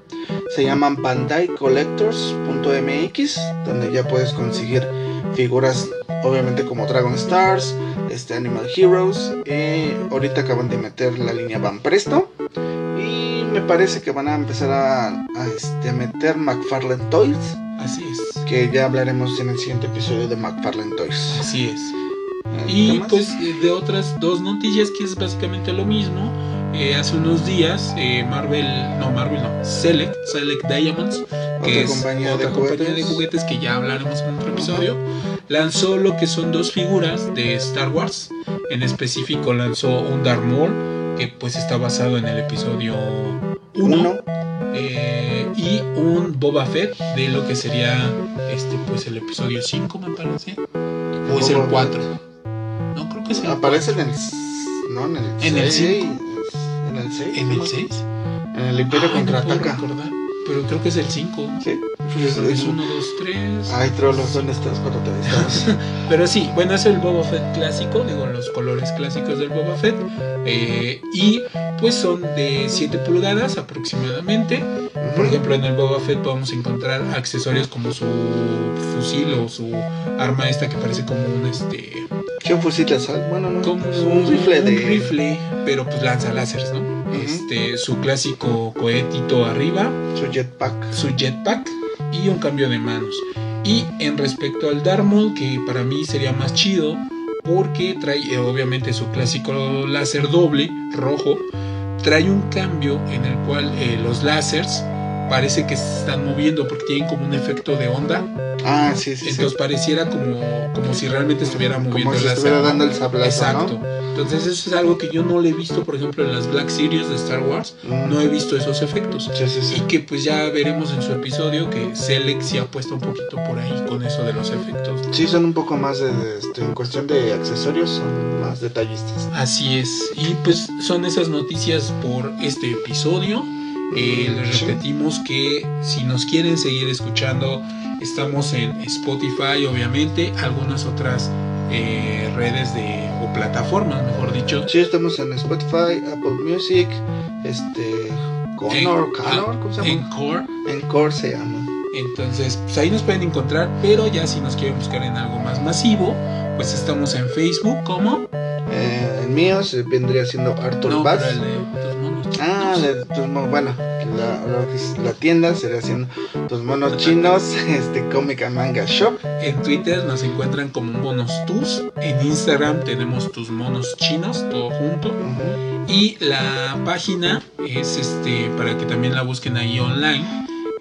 Se llaman bandaicollectors.mx, donde ya puedes conseguir figuras, obviamente como Dragon Stars, este, Animal Heroes. eh, ahorita acaban de meter la línea Van Presto. Y me parece que van a empezar a, a, este, a meter McFarlane Toys Así es. que ya hablaremos en el siguiente episodio de McFarlane Toys. Así es. Eh, ¿qué Y pues eh, de otras dos noticias que es básicamente lo mismo. Eh, hace unos días eh, Marvel, no Marvel no, Select, Select Diamonds, que Otra es compañía otra de compañía juguetes. de juguetes. que ya hablaremos en otro episodio, lanzó lo que son dos figuras de Star Wars. En específico lanzó un Darth Maul que pues está basado en el episodio 1 Uno, eh, y un Boba Fett de lo que sería este pues el episodio 5 me parece o es el Boba 4 no creo que es el aparece en el no en el. En el 6 en el 6 en el Imperio contraataca pero creo que es el 5 sí. Es es 1 2 3 ay trolos dónde estás cuando te avistabas <laughs> pero sí bueno es el Boba Fett clásico digo los colores clásicos del Boba Fett eh, y pues son de 7 pulgadas aproximadamente. Por ejemplo, en el Boba Fett podemos encontrar accesorios como su fusil o su arma esta que parece como un este ¿Qué fusil asalto? Bueno, no, como un rifle de un rifle, pero pues lanza láseres, ¿no? Este su clásico cohetito arriba, su jetpack. su jetpack y un cambio de manos. Y en respecto al Darth Maul, que para mí sería más chido porque trae eh, obviamente su clásico láser doble rojo, trae un cambio en el cual eh, los láseres parece que se están moviendo porque tienen como un efecto de onda. Ah, sí, sí, Entonces sí. pareciera como, como si realmente estuviera moviendo Como si estuviera dando el sablazo, Exacto. Entonces eso es algo que yo no le he visto, por ejemplo, en las Black Series de Star Wars. ¿no? Mm, No he visto esos efectos. Sí, sí, Y que pues ya veremos en su episodio que Select se ha puesto un poquito por ahí con eso de los efectos. Sí, son un poco más de, de- este, en cuestión de accesorios, son más detallistas. Así es. Y pues son esas noticias por este episodio. Eh, les repetimos que si nos quieren seguir escuchando, estamos en Spotify, obviamente, algunas otras eh, redes de o plataformas, mejor dicho. Sí, estamos en Spotify, Apple Music, este, Connor, En- Connor, ¿cómo se llama? Encore. Encore se llama. Entonces, pues ahí nos pueden encontrar, pero ya si nos quieren buscar en algo más masivo, pues estamos en Facebook como Eh, el mío se vendría siendo Arthur no, Bass. pero el Ah, de tus monos, bueno, la, es la tienda sería siendo tus monos chinos, <laughs> este Comic and Manga Shop. En Twitter nos encuentran como monos tus, en Instagram tenemos tus monos chinos, todo junto. Y la página es este para que también la busquen ahí online.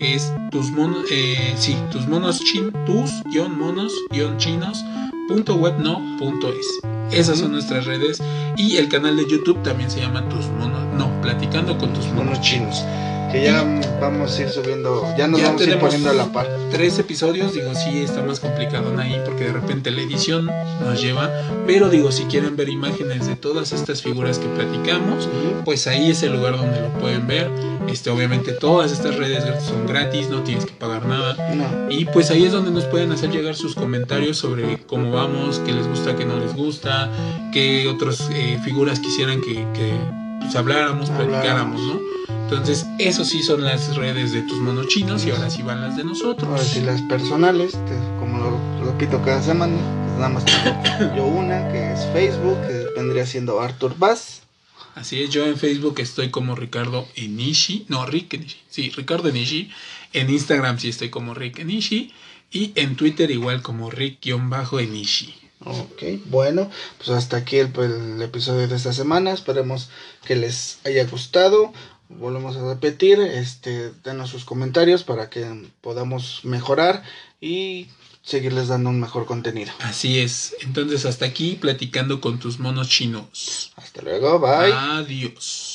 Es tus monos, eh, sí, tus monos chin, tus guion monos guion chinos punto web no punto es. Esas son nuestras redes y el canal de YouTube también se llama tus monos, no, platicando con tus monos chinos. que ya vamos a ir subiendo, ya nos vamos a ir poniendo a la par. Tres episodios, digo, sí está más complicado ahí porque de repente la edición nos lleva, pero digo, si quieren ver imágenes de todas estas figuras que platicamos, pues ahí es el lugar donde lo pueden ver. Este, obviamente todas estas redes son gratis, no tienes que pagar nada. Y pues ahí es donde nos pueden hacer llegar sus comentarios sobre cómo vamos, qué les gusta, qué no les gusta, qué otras eh, figuras quisieran que, que pues, habláramos, platicáramos, ¿no? Entonces, eso sí son las redes de tus monos chinos y ahora sí van las de nosotros. Ahora sí las personales, como lo repito cada semana, nada más tengo <coughs> yo una, que es Facebook, que vendría siendo Arthur Bass. Así es, yo en Facebook estoy como Ricardo Enishi, no, Rick Enishi, sí, Ricardo Enishi. En Instagram sí estoy como Rick Enishi y en Twitter igual como Rick-Enishi. Ok, bueno, pues hasta aquí el, el, episodio de esta semana. Esperemos que les haya gustado volvemos a repetir, este, denos sus comentarios para que podamos mejorar y seguirles dando un mejor contenido. Así es. Entonces hasta aquí platicando con tus monos chinos. Hasta luego, bye. Adiós.